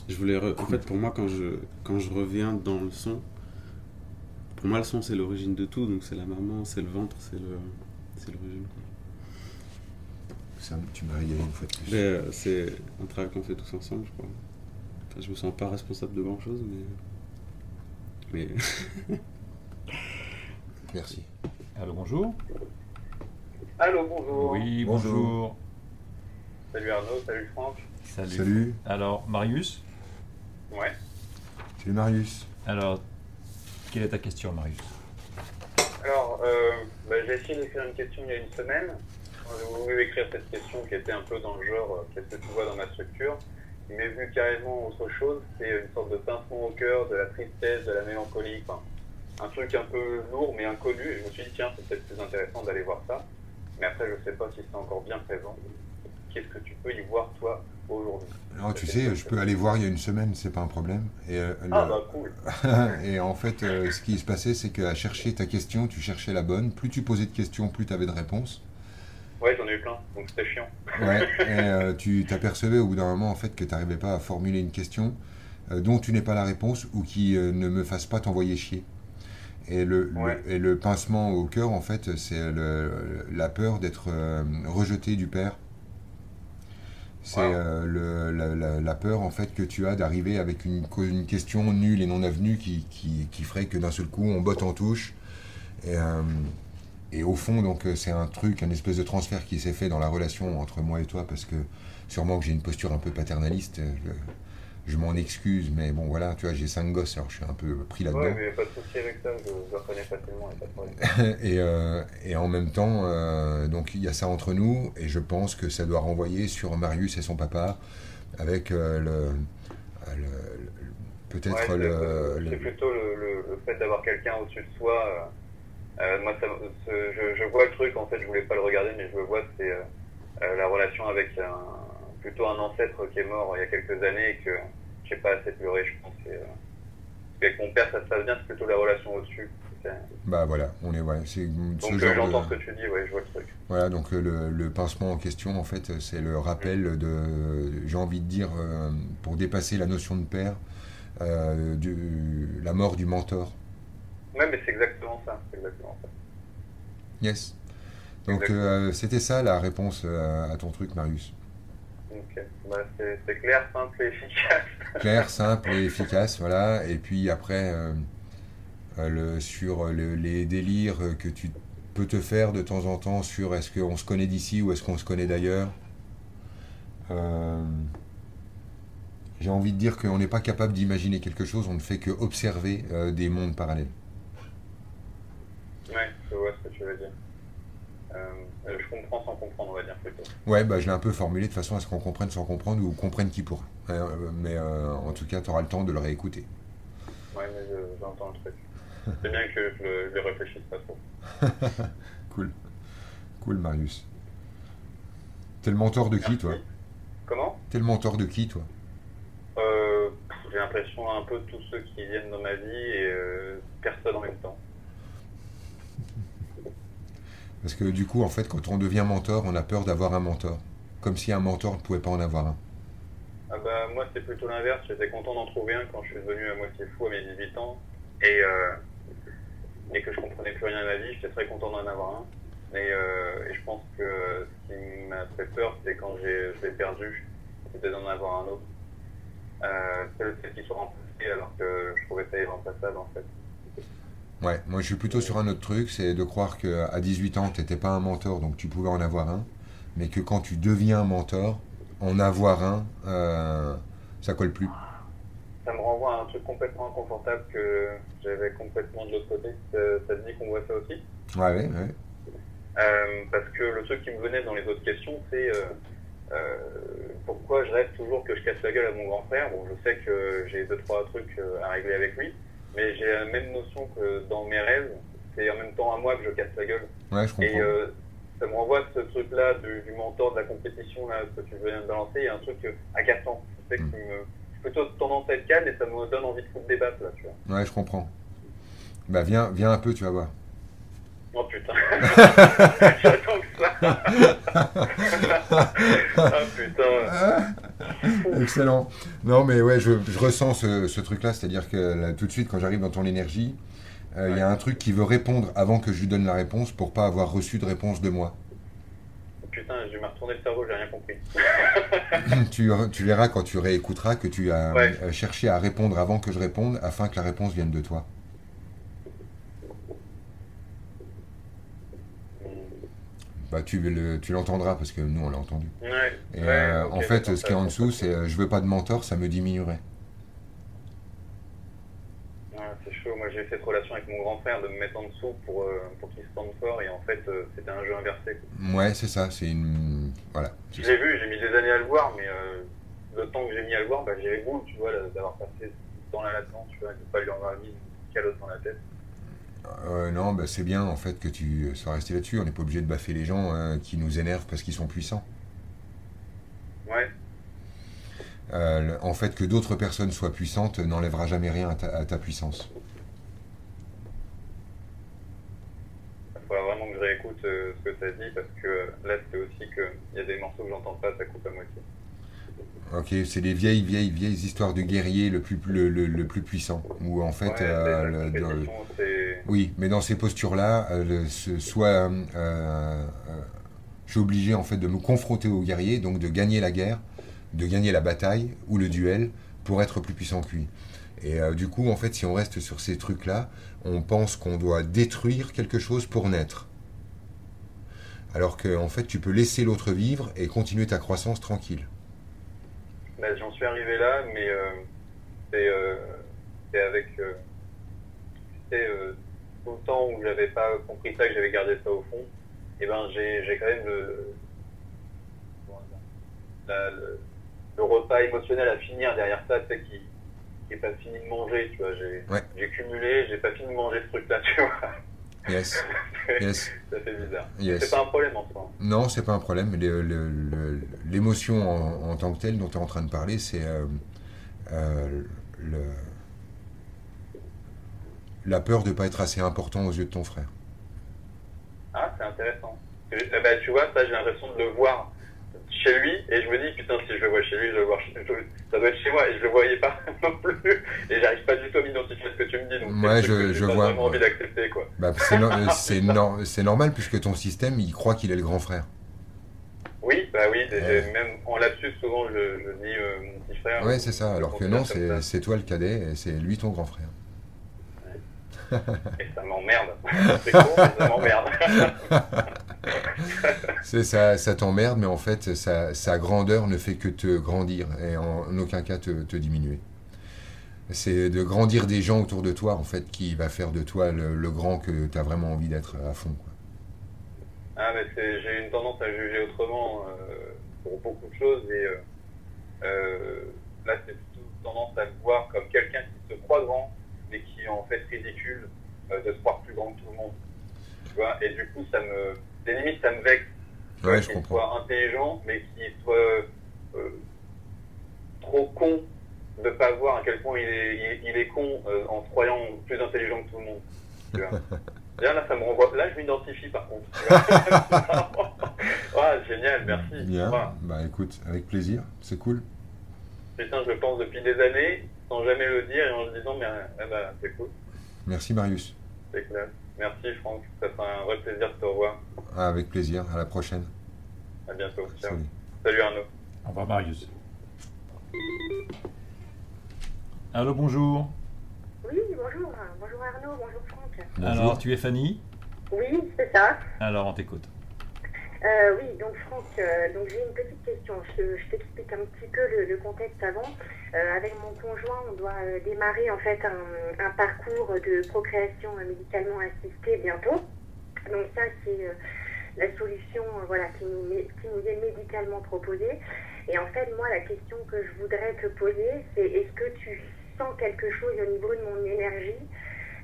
Je voulais. re- En fait, pour moi, quand je, quand je reviens dans le son, pour moi, le son, c'est l'origine de tout. Donc, c'est la maman, c'est le ventre, c'est le, c'est l'origine. ça, tu m'as régalé une fois de plus. Mais euh, c'est un travail qu'on fait tous ensemble, je crois. Enfin, je me sens pas responsable de grand chose, mais. Mais. Merci. Allô, bonjour. Allô, bonjour. Oui, Bonjour. bonjour. Salut Arnaud, salut Franck. Salut. Salut. Alors, Marius Ouais. Salut Marius. Alors, quelle est ta question, Marius? Euh, bah, j'ai essayé d'écrire une question il y a une semaine. J'ai voulu écrire cette question qui était un peu dans le genre euh, qu'est-ce que tu vois dans ma structure. Il m'est venu carrément autre chose. C'est une sorte de pincement au cœur, de la tristesse, de la mélancolie. Enfin, un truc un peu lourd mais inconnu. Et je me suis dit, tiens, c'est peut-être plus intéressant d'aller voir ça. Mais après, je sais pas si c'est encore bien présent. Qu'est-ce que tu peux y voir, toi, aujourd'hui Alors, tu sais, je peux aller voir il y a une semaine, c'est pas un problème. Et, euh, le- Ah, bah cool. et en fait, euh, ce qui se passait, c'est qu'à chercher ta question, tu cherchais la bonne. Plus tu posais de questions, plus tu avais de réponses. Ouais, j'en ai eu plein, donc c'était chiant. Ouais, et euh, tu t'apercevais au bout d'un moment en fait que tu n'arrivais pas à formuler une question dont tu n'es pas la réponse ou qui ne me fasse pas t'envoyer chier. Et le, le- et le pincement au cœur, en fait, c'est la peur d'être rejeté du père. C'est Wow. euh, la, la- la peur en fait que tu as d'arriver avec une, question nulle et non avenue qui, qui, qui ferait que d'un seul coup on botte en touche. Et, euh, et au fond, donc, euh, c'est un truc, un espèce de transfert qui s'est fait dans la relation entre moi et toi, parce que sûrement que j'ai une posture un peu paternaliste. Je, je m'en excuse, mais bon, voilà, tu vois, j'ai cinq gosses, alors je suis un peu pris là-dedans. Ouais, mais pas de souci avec ça, je, le reconnais facilement, et pas de problème. et, euh, et en même temps, euh, donc il y a ça entre nous, et je pense que ça doit renvoyer sur Marius et son papa, avec euh, le, le- le- peut-être Ouais, le, c'est plutôt le, fait d'avoir quelqu'un au-dessus de soi. moi, ça, je, je vois le truc, en fait, je voulais pas le regarder, mais je le vois, c'est la relation avec un, plutôt un ancêtre qui est mort il y a quelques années et que j'ai pas assez pleuré, je pense. Et, euh, qu'avec mon père, ça se passe bien, c'est plutôt la relation au-dessus. Bah voilà, on est, ouais, c'est ce Donc, euh, genre j'entends de... ce que tu dis, ouais, je vois le truc. Voilà, donc euh, le, le pincement en question, en fait, c'est le rappel de, j'ai envie de dire, euh, pour dépasser la notion de père, euh, du, la mort du mentor. Ouais, mais c'est exactement ça, c'est exactement ça. Yes. Donc c'était ça la réponse à ton truc, Marius. Bah, c'est clair, simple et efficace. Clair, simple et efficace, voilà. Et puis après, euh, euh, le, sur le- les délires que tu peux te faire de temps en temps sur est-ce qu'on se connaît d'ici ou est-ce qu'on se connaît d'ailleurs. Euh, J'ai envie de dire qu'on n'est pas capable d'imaginer quelque chose, on ne fait que observer euh, des mondes parallèles. Ouais, je vois ce que tu veux dire. Euh, je comprends sans comprendre, on va dire plutôt. Ouais, bah, je l'ai un peu formulé de façon à ce qu'on comprenne sans comprendre ou comprenne qui pourra. Euh, mais euh, en tout cas, tu auras le temps de le réécouter. Ouais, mais je- j'entends le truc. C'est bien que je le, je réfléchisse pas trop. Cool. Cool, Marius. T'es le mentor de qui, toi? Comment? T'es le mentor de qui, toi? Euh, J'ai l'impression un peu de tous ceux qui viennent dans ma vie et personne en même temps. Parce que du coup, en fait, quand on devient mentor, on a peur d'avoir un mentor. Comme si un mentor ne pouvait pas en avoir un. Ah bah, moi, c'est plutôt l'inverse. J'étais content d'en trouver un quand je suis devenu à moitié fou à mes 18 ans et, euh, et que je comprenais plus rien à ma vie. J'étais très content d'en avoir un. Et, euh, et je pense que ce qui m'a fait peur, c'est quand j'ai, je l'ai perdu, c'était d'en avoir un autre. Euh, c'est le fait qu'il soit remplacé alors que je trouvais ça irremplaçable en fait. Ouais, moi je suis plutôt sur un autre truc, c'est de croire qu'à 18 ans, tu n'étais pas un mentor, donc tu pouvais en avoir un, mais que quand tu deviens un mentor, en avoir un, euh, ça colle plus. Ça me renvoie à un truc complètement inconfortable que j'avais complètement de l'autre côté. Ça, ça te dit qu'on voit ça aussi? Ouais, ouais, ouais. Euh, parce que le truc qui me venait dans les autres questions, c'est euh, euh, pourquoi je rêve toujours que je casse la gueule à mon grand frère? Bon, je sais que j'ai deux trois trucs euh, à régler avec lui, mais j'ai la même notion que dans mes rêves, c'est en même temps à moi que je casse la gueule. Ouais, je comprends. Et euh, ça me renvoie à ce truc-là du, du mentor de la compétition là, que tu viens de balancer. Il y a un truc euh, agaçant. Je sais que Mm. me, plutôt tendance à être calme et ça me donne envie de foutre des battes là, tu vois. Ouais, je comprends. Bah viens, viens un peu, tu vas voir. Oh putain, j'attends que ça. ah putain. Excellent. Non, mais ouais, je, je ressens ce, ce truc-là, c'est-à-dire que là, tout de suite, quand j'arrive dans ton énergie, euh, il y a un truc qui veut répondre avant que je lui donne la réponse pour pas avoir reçu de réponse de moi. Putain, je vais me retourner le cerveau, j'ai rien compris. tu, tu verras quand tu réécouteras que tu as Ouais. cherché à répondre avant que je réponde afin que la réponse vienne de toi. Bah, tu le- tu l'entendras parce que nous, on l'a entendu. Ouais. Et ouais, euh, en fait, ce qui est en dessous, c'est euh, je veux pas de mentor, ça me diminuerait. Ouais, c'est chaud. Moi, j'ai eu cette relation avec mon grand frère de me mettre en dessous pour, euh, pour qu'il se sente fort et en fait, euh, c'était un jeu inversé. Ouais, c'est ça, c'est une. Voilà. Je l'ai vu, j'ai mis des années à le voir, mais le temps que j'ai mis à le voir, bah, j'ai les boules, tu vois, d'avoir passé ce temps-là là-dedans, tu vois, de pas lui en avoir mis une calotte dans la tête. Euh, non, bah, c'est bien en fait que tu sois resté là-dessus. On n'est pas obligé de baffer les gens euh, qui nous énervent parce qu'ils sont puissants. Ouais, Euh, en fait, que d'autres personnes soient puissantes n'enlèvera jamais rien à ta, à ta puissance. il faudra vraiment que je réécoute euh, ce que tu as dit parce que euh, là, c'est aussi qu'il y a des morceaux que j'entends pas, ça coupe à moitié. Ok, c'est les vieilles, vieilles, vieilles histoires de guerriers le plus, le, le- le plus puissant. Où en fait, ouais, euh, le- oui, mais dans ces postures-là, euh, soit euh, euh, je suis obligé en fait de me confronter aux guerriers, donc de gagner la guerre, de gagner la bataille ou le duel pour être plus puissant que lui. Et euh, du coup, en fait, si on reste sur ces trucs-là, on pense qu'on doit détruire quelque chose pour naître. Alors que en fait, tu peux laisser l'autre vivre et continuer ta croissance tranquille. Bah, J'en suis arrivé là, mais euh, c'est euh, c'est avec. Euh, c'est euh, tout le temps où j'avais pas compris ça, que j'avais gardé ça au fond, et ben j'ai j'ai quand même le, la- le, le repas émotionnel à finir derrière ça, tu sais, qui qui est pas fini de manger, tu vois. J'ai Ouais. j'ai cumulé, j'ai pas fini de manger ce truc-là, tu vois. Yes, yes, ça fait bizarre. yes. C'est pas un problème en soi. Non, c'est pas un problème. L'émotion en, en tant que telle dont tu es en train de parler, c'est euh, euh, la peur de ne pas être assez important aux yeux de ton frère. Ah, c'est intéressant. Eh ben, tu vois, ça, j'ai l'impression de le voir chez lui, et je me dis, putain, si je le vois chez lui, je vais le voir chez je- Ça doit être chez moi, et je le voyais pas non plus, et j'arrive pas du tout à m'identifier à ce que tu me dis, donc Ouais, je- je pas vois, vraiment ouais. envie d'accepter, quoi. Bah, c'est no- euh, c'est normal puisque ton système, il croit qu'il est le grand frère. Oui, bah oui, Ouais. même en lapsus, souvent, je, je dis euh, mon petit frère. Ouais, c'est ça. Alors que non, c'est toi le cadet et c'est lui ton grand frère. Et ça m'emmerde. c'est con, ça m'emmerde. C'est ça, ça t'emmerde, mais en fait, sa, grandeur ne fait que te grandir et en, aucun cas te, diminuer. C'est de grandir des gens autour de toi, en fait, qui va faire de toi le, grand que tu as vraiment envie d'être à fond. Ah, mais j'ai une tendance à juger autrement euh, pour beaucoup de choses et euh, euh, là c'est plutôt tendance à le voir comme quelqu'un qui se croit grand mais qui est en fait ridicule de se croire plus grand que tout le monde. Et du coup, ça me, des limites, ça me vexe. Ouais, je comprends. soit intelligent mais qu'il soit euh, trop con de pas voir à quel point il est, il, il est con euh, en se croyant plus intelligent que tout le monde. Tu vois Là, là, ça me renvoie. Là, je m'identifie par contre. ah, génial, merci. Bien. Bah écoute, avec plaisir, c'est cool. Putain, je le pense depuis des années, sans jamais le dire et en le disant, mais ah bah, c'est cool, Merci Marius. c'est clair. Merci Franck, ça fait un vrai plaisir de te revoir. Ah, avec plaisir, à la prochaine. À bientôt. Ciao. Salut. Salut Arnaud. Au revoir Marius. Allô, bonjour. Oui, bonjour. Bonjour Arnaud, bonjour Franck. Alors, tu es Fanny? Oui, c'est ça. Alors, on t'écoute. Euh, oui, donc Franck, euh, donc j'ai une petite question. Je, t'explique un petit peu le, contexte avant. Euh, avec mon conjoint, on doit démarrer en fait un, parcours de procréation médicalement assistée bientôt. Donc ça, c'est la solution voilà, qui, nous, qui nous est médicalement proposée. Et en fait, moi, la question que je voudrais te poser, c'est est-ce que tu sens quelque chose au niveau de mon énergie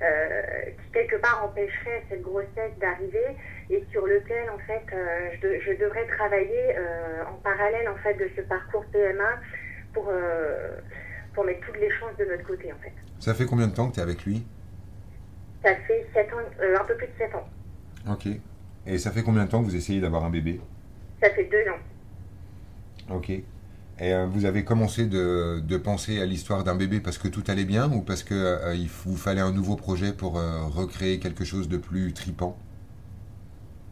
qui quelque part empêcherait cette grossesse d'arriver et sur lequel en fait euh, je, de- je devrais travailler euh, en parallèle en fait de ce parcours PMA pour euh, pour mettre toutes les chances de notre côté en fait. Ça fait combien de temps que tu es avec lui? Ça fait sept ans, euh, un peu plus de 7 ans. Ok. Et ça fait combien de temps que vous essayez d'avoir un bébé? Ça fait deux ans. Ok. Et euh, vous avez commencé de, de penser à l'histoire d'un bébé parce que tout allait bien ou parce que euh, il vous fallait un nouveau projet pour euh, recréer quelque chose de plus tripant?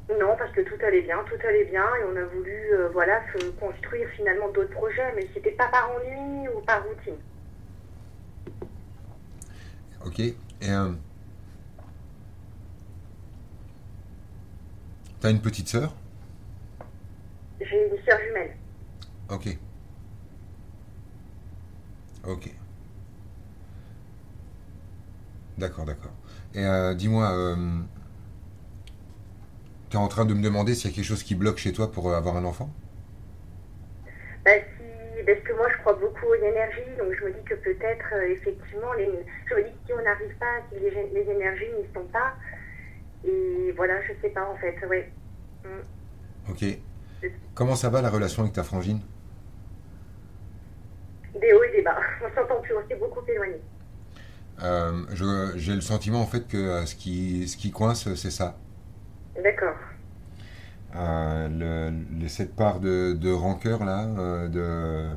Non, parce que tout allait bien, tout allait bien et on a voulu euh, voilà se construire finalement d'autres projets, mais c'était pas par ennui ou par routine. Ok. Et euh, t'as une petite sœur? J'ai une sœur jumelle. Ok. Ok. D'accord, d'accord. Et euh, dis-moi, euh, tu es en train de me demander s'il y a quelque chose qui bloque chez toi pour euh, avoir un enfant? Bah, si, parce que moi je crois beaucoup aux énergies, donc je me dis que peut-être euh, effectivement, les, je me dis que si on n'arrive pas, si les, les énergies n'y sont pas, et voilà, je sais pas en fait, ouais. Mm. Ok. Comment ça va la relation avec ta frangine? Des hauts et des bas, on s'entend plus, on s'est beaucoup éloigné. Euh, J'ai le sentiment en fait que euh, ce qui, ce qui coince, c'est ça. D'accord. Euh, le, le- cette part de, de rancœur là, euh, de.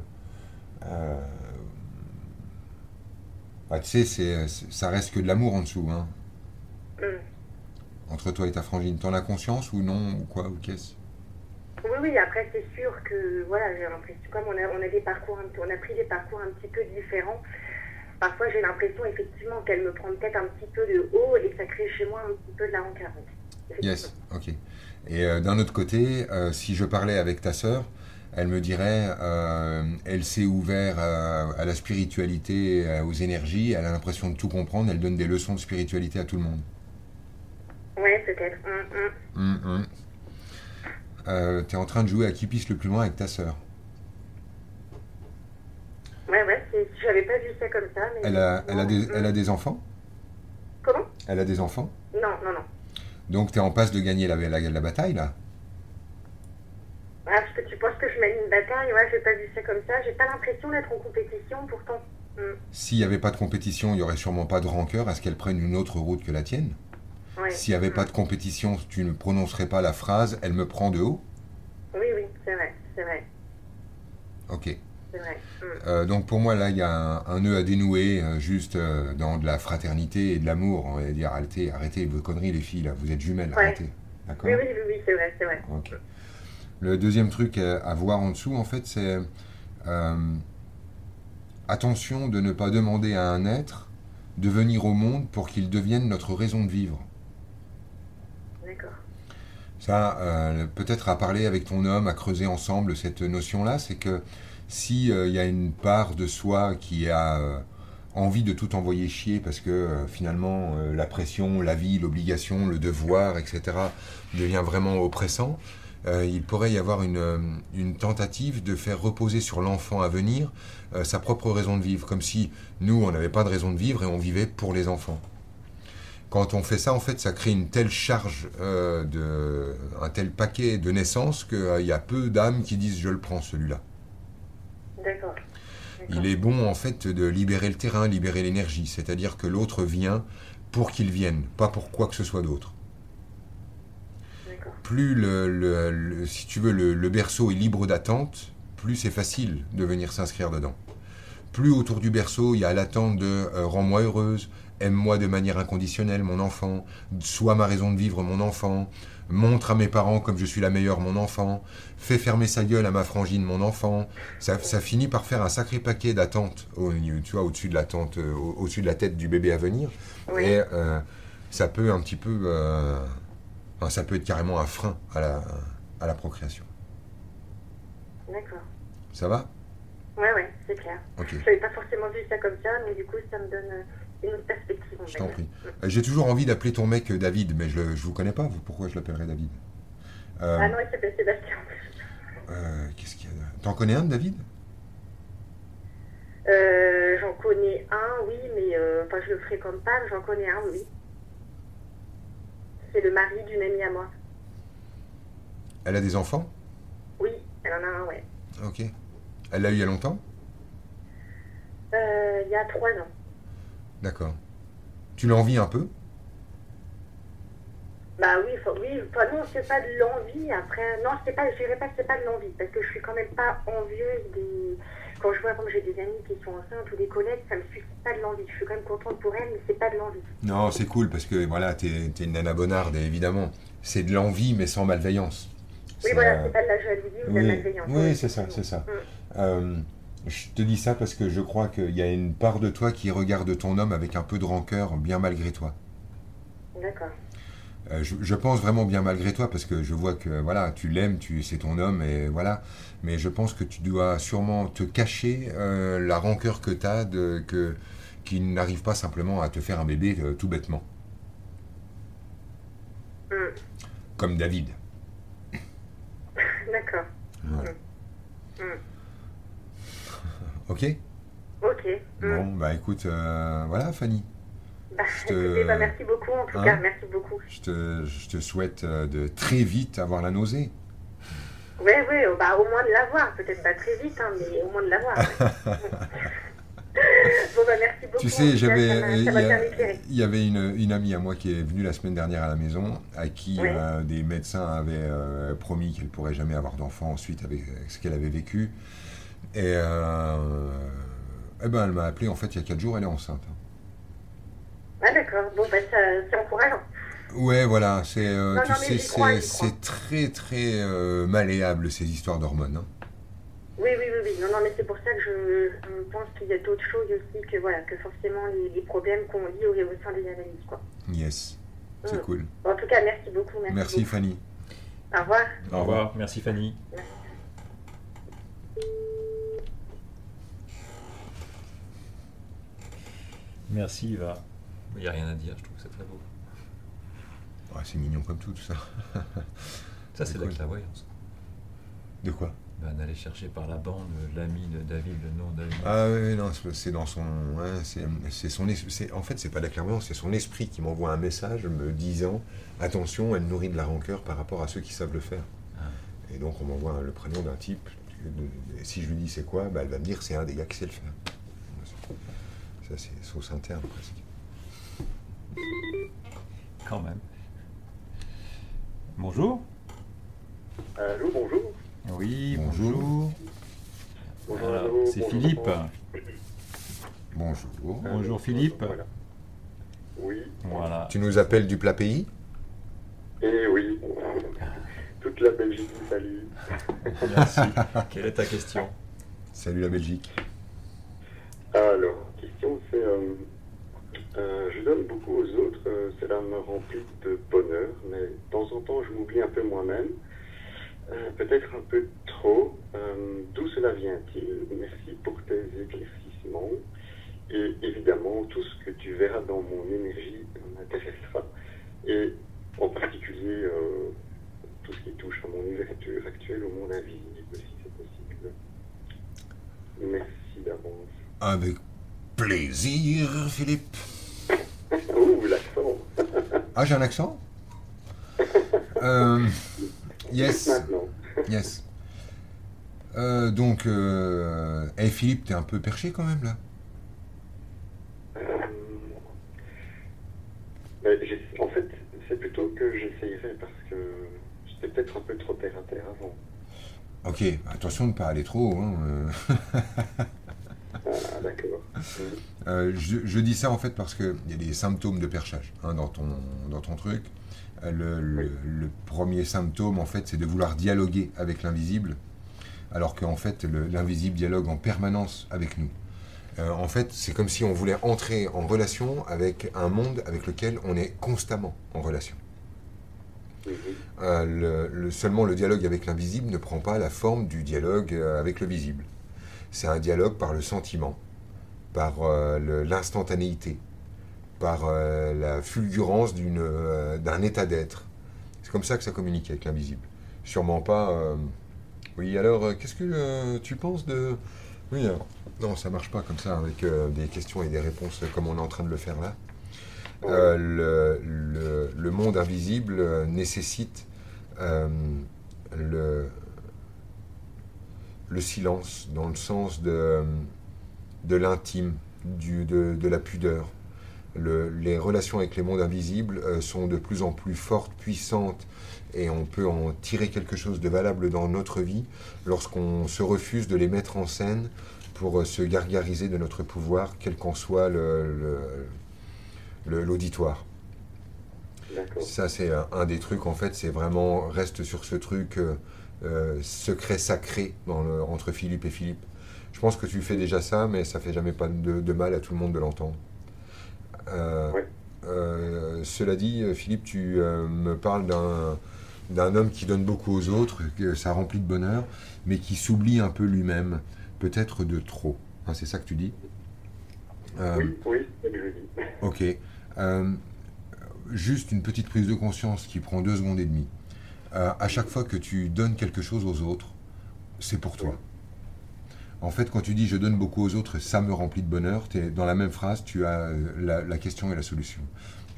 bah, tu sais, ça reste que de l'amour en dessous, hein, Mm. entre toi et ta frangine. T'en as conscience ou non Ou quoi Ou qu'est-ce? Oui, oui, après c'est sûr que voilà, j'ai l'impression, comme on a, on a des parcours, on a pris des parcours un petit peu différents, parfois j'ai l'impression effectivement qu'elle me prend peut-être un petit peu de haut et que ça crée chez moi un petit peu de la rancœur. Yes, ok. Et euh, d'un autre côté, euh, si je parlais avec ta sœur, elle me dirait, euh, elle s'est ouverte à la spiritualité, aux énergies, elle a l'impression de tout comprendre, elle donne des leçons de spiritualité à tout le monde. Ouais, peut-être. Mm, mm. Hum, Euh, T'es en train de jouer à qui pisse le plus loin avec ta sœur. Ouais, ouais, j'avais pas vu ça comme ça. Mais Elle a, elle, a des, elle a des enfants? Comment? Elle a des enfants? Non, non, non. Donc t'es en passe de gagner la, la, la bataille là? Ah, parce que tu penses que je mène une bataille, ouais, j'ai pas vu ça comme ça. J'ai pas l'impression d'être en compétition, pourtant. Mm. S'il n'y avait pas de compétition, il n'y aurait sûrement pas de rancœur à ce qu'elle prenne une autre route que la tienne? Ouais. S'il n'y avait pas de compétition, tu ne prononcerais pas la phrase Elle me prend de haut Oui, oui, c'est vrai, c'est vrai, Ok. c'est vrai. Mm. Euh, donc pour moi, là, il y a un, un nœud à dénouer, euh, juste euh, dans de la fraternité et de l'amour. On va dire arrêtez, arrêtez vos conneries, les filles, là. Vous êtes jumelles, Ouais. arrêtez. D'accord Oui, oui, oui, oui, c'est vrai, c'est vrai. Ok. Le deuxième truc à voir en dessous, en fait, c'est attention de ne pas demander à un être de venir au monde pour qu'il devienne notre raison de vivre. Ça, euh, peut-être à parler avec ton homme, à creuser ensemble cette notion-là, c'est que si euh, il y a une part de soi qui a euh, envie de tout envoyer chier parce que finalement la pression, la vie, l'obligation, le devoir, etc. devient vraiment oppressant, il pourrait y avoir une, tentative de faire reposer sur l'enfant à venir sa propre raison de vivre, comme si nous on n'avait pas de raison de vivre et on vivait pour les enfants. Quand on fait ça, en fait, ça crée une telle charge, euh, de, un tel paquet de naissances qu'il y a peu d'âmes qui disent je le prends celui-là. D'accord. Il est bon en fait de libérer le terrain, libérer l'énergie, c'est-à-dire que l'autre vient pour qu'il vienne, pas pour quoi que ce soit d'autre. Plus le, le- le- si tu veux, le, le berceau est libre d'attente, plus c'est facile de venir s'inscrire dedans. Plus autour du berceau il y a l'attente de euh, rends-moi heureuse, aime-moi de manière inconditionnelle mon enfant, sois ma raison de vivre mon enfant, montre à mes parents comme je suis la meilleure mon enfant, fais fermer sa gueule à ma frangine mon enfant, ça, ça finit par faire un sacré paquet d'attentes, au, tu vois, au-dessus de l'attente, euh, au- au-dessus de la tête du bébé à venir. Oui. Et euh, ça peut un petit peu, euh, enfin, ça peut être carrément un frein à la, à la procréation. D'accord. Ça va? Ouais, ouais, c'est clair. Ok. Je n'avais pas forcément vu ça comme ça, mais du coup, ça me donne une perspective. Je t'en prie. Euh, J'ai toujours envie d'appeler ton mec euh, David, mais je ne vous connais pas, vous. Pourquoi je l'appellerais David? Euh, Ah non, il s'appelle Sébastien. euh, Qu'est-ce qu'il y a T'en connais un de David? Euh, j'en connais un, oui, mais enfin, je le fréquente pas, mais j'en connais un, oui. C'est le mari d'une amie à moi. Elle a des enfants? Oui, elle en a un, ouais. Ok. Elle l'a eu il y a longtemps? Il y a trois ans. D'accord. Tu l'envies un peu Bah oui, faut- oui, enfin non, c'est pas de l'envie. Après, non, c'est pas, je dirais pas que c'est pas de l'envie, parce que je suis quand même pas envieuse des. Quand je vois comme j'ai des amis qui sont enceintes ou des collègues, ça me suscite pas de l'envie. Je suis quand même contente pour elles, mais c'est pas de l'envie. Non, c'est cool parce que voilà, t'es es une nana bonarde, évidemment. C'est de l'envie, mais sans malveillance. Oui, voilà, c'est pas de la jalousie ou de la Oui, malveillance. oui c'est ça, c'est ça. Mm. Euh, je te dis ça parce que je crois qu'il y a une part de toi qui regarde ton homme avec un peu de rancœur, bien malgré toi. D'accord. Euh, je, je pense vraiment bien malgré toi parce que je vois que voilà, tu l'aimes, tu c'est ton homme et voilà. Mais je pense que tu dois sûrement te cacher euh, la rancœur que tu as de que qu'il n'arrive pas simplement à te faire un bébé euh, tout bêtement, Mm. comme David. D'accord. Voilà. Mm. Ok. Ok. Mm. Bon, bah écoute, euh, voilà, Fanny. Bah, je te- écoutez, bah, merci beaucoup en tout Hein cas, merci beaucoup. Je te, je te souhaite euh, de très vite avoir la nausée. Oui, oui, bah, au moins de l'avoir, peut-être pas très vite, hein, mais au moins de l'avoir. bon, bah, merci beaucoup. Tu sais, j'avais, il y, avait une, une amie à moi qui est venue la semaine dernière à la maison, à qui Oui. euh, des médecins avaient euh, promis qu'elle pourrait jamais avoir d'enfant ensuite avec, avec ce qu'elle avait vécu. Et euh, eh ben, elle m'a appelé en fait il y a 4 jours, elle est enceinte. Ah, d'accord, bon, bah, ça- c'est encourageant. Ouais, voilà, c'est, euh, Non, tu non, sais, c'est, j'y crois. c'est très très euh, malléable ces histoires d'hormones. hein. Oui, oui, oui, oui. Non, non, mais c'est pour ça que je, je pense qu'il y a d'autres choses aussi que, voilà, que forcément les, les problèmes qu'on lit au, au sein des analyses, quoi. Yes, c'est Mm. cool. Bon, en tout cas, merci beaucoup. Merci, Merci beaucoup. Fanny. Au revoir. Au revoir, merci Fanny. Merci Eva. Il n'y a rien à dire, je trouve que c'est très beau. Ouais, c'est mignon comme tout, tout ça. Ça, c'est de la clairvoyance. De quoi? Ben, d'aller chercher par la bande l'ami de David, le nom de David. Ah oui, non, c'est- dans son. c'est c'est son. En fait, c'est pas de la clairvoyance, c'est son esprit qui m'envoie un message me disant attention, elle nourrit de la rancœur par rapport à ceux qui savent le faire. Ah. Et donc, on m'envoie le prénom d'un type. Et si je lui dis c'est quoi, bah, elle va me dire c'est un des gars qui sait le faire. Ça, c'est sauce interne presque. Quand même. Bonjour. Allô, bonjour. Oui, Bonjour. bonjour. C'est bonjour. Philippe. Bonjour. Bonjour Philippe. Voilà. Oui. Voilà. Tu nous appelles du plat pays? Et oui. Toute la Belgique salue. Merci. Quelle est ta question? Salut la Belgique. Alors, question, c'est... euh, euh, je donne beaucoup aux autres, euh, cela me remplit de bonheur, mais de temps en temps, je m'oublie un peu moi-même. Peut-être un peu trop. D'où cela vient-il? Merci pour tes éclaircissements. Et évidemment, tout ce que tu verras dans mon énergie m'intéressera. Et en particulier, tout ce qui touche à mon ouverture actuelle au monde invisible, si c'est possible. Merci d'avance. Avec plaisir, Philippe. Ouh, l'accent Ah, j'ai un accent Euh, Yes. Maintenant. Yes. Euh, donc, euh, hey Philippe, t'es un peu perché quand même là. Euh, j'ai- en fait, c'est plutôt que j'essayerais parce que j'étais peut-être un peu trop terre à terre avant. Ok, attention de ne pas aller trop. haut, Hein. Ah. Euh, je, je dis ça en fait parce qu'il y a des symptômes de perchage hein, dans, ton, dans ton truc. Euh, Le, le- le premier symptôme en fait c'est de vouloir dialoguer avec l'invisible, alors qu'en fait le- l'invisible dialogue en permanence avec nous. Euh, en fait, c'est comme si on voulait entrer en relation avec un monde avec lequel on est constamment en relation. Euh, le- le- seulement le dialogue avec l'invisible ne prend pas la forme du dialogue avec le visible. C'est un dialogue par le sentiment, par euh, l'instantanéité, par euh, la fulgurance euh, d'un état d'être. C'est comme ça que ça communique avec l'invisible. Sûrement pas. Oui, alors, qu'est-ce que tu penses de. Oui, alors, non, ça marche pas comme ça, avec des questions et des réponses comme on est en train de le faire là. Le, le- monde invisible nécessite le, le silence dans le sens de, de l'intime, de, de la pudeur. Le- les relations avec les mondes invisibles euh, sont de plus en plus fortes, puissantes, et on peut en tirer quelque chose de valable dans notre vie lorsqu'on se refuse de les mettre en scène pour euh, se gargariser de notre pouvoir, quel qu'en soit le- le- le- l'auditoire. Ça, c'est un, un des trucs, en fait, c'est vraiment, reste sur ce truc euh, euh, secret sacré dans le- entre Philippe et Philippe. Je pense que tu fais déjà ça, mais ça fait jamais pas de, de mal à tout le monde de l'entendre. Euh, euh, cela dit, Philippe, tu me parles d'un d'un homme qui donne beaucoup aux autres, que ça remplit de bonheur, mais qui s'oublie un peu lui-même, peut-être de trop. Hein, c'est ça que tu dis? Oui, oui, c'est ce que je dis. Ok. Juste une petite prise de conscience qui prend deux secondes et demie. Euh, à chaque fois que tu donnes quelque chose aux autres, c'est pour toi. En fait, quand tu dis je donne beaucoup aux autres, ça me remplit de bonheur, t'es- dans la même phrase, tu as euh, la, la question et la solution.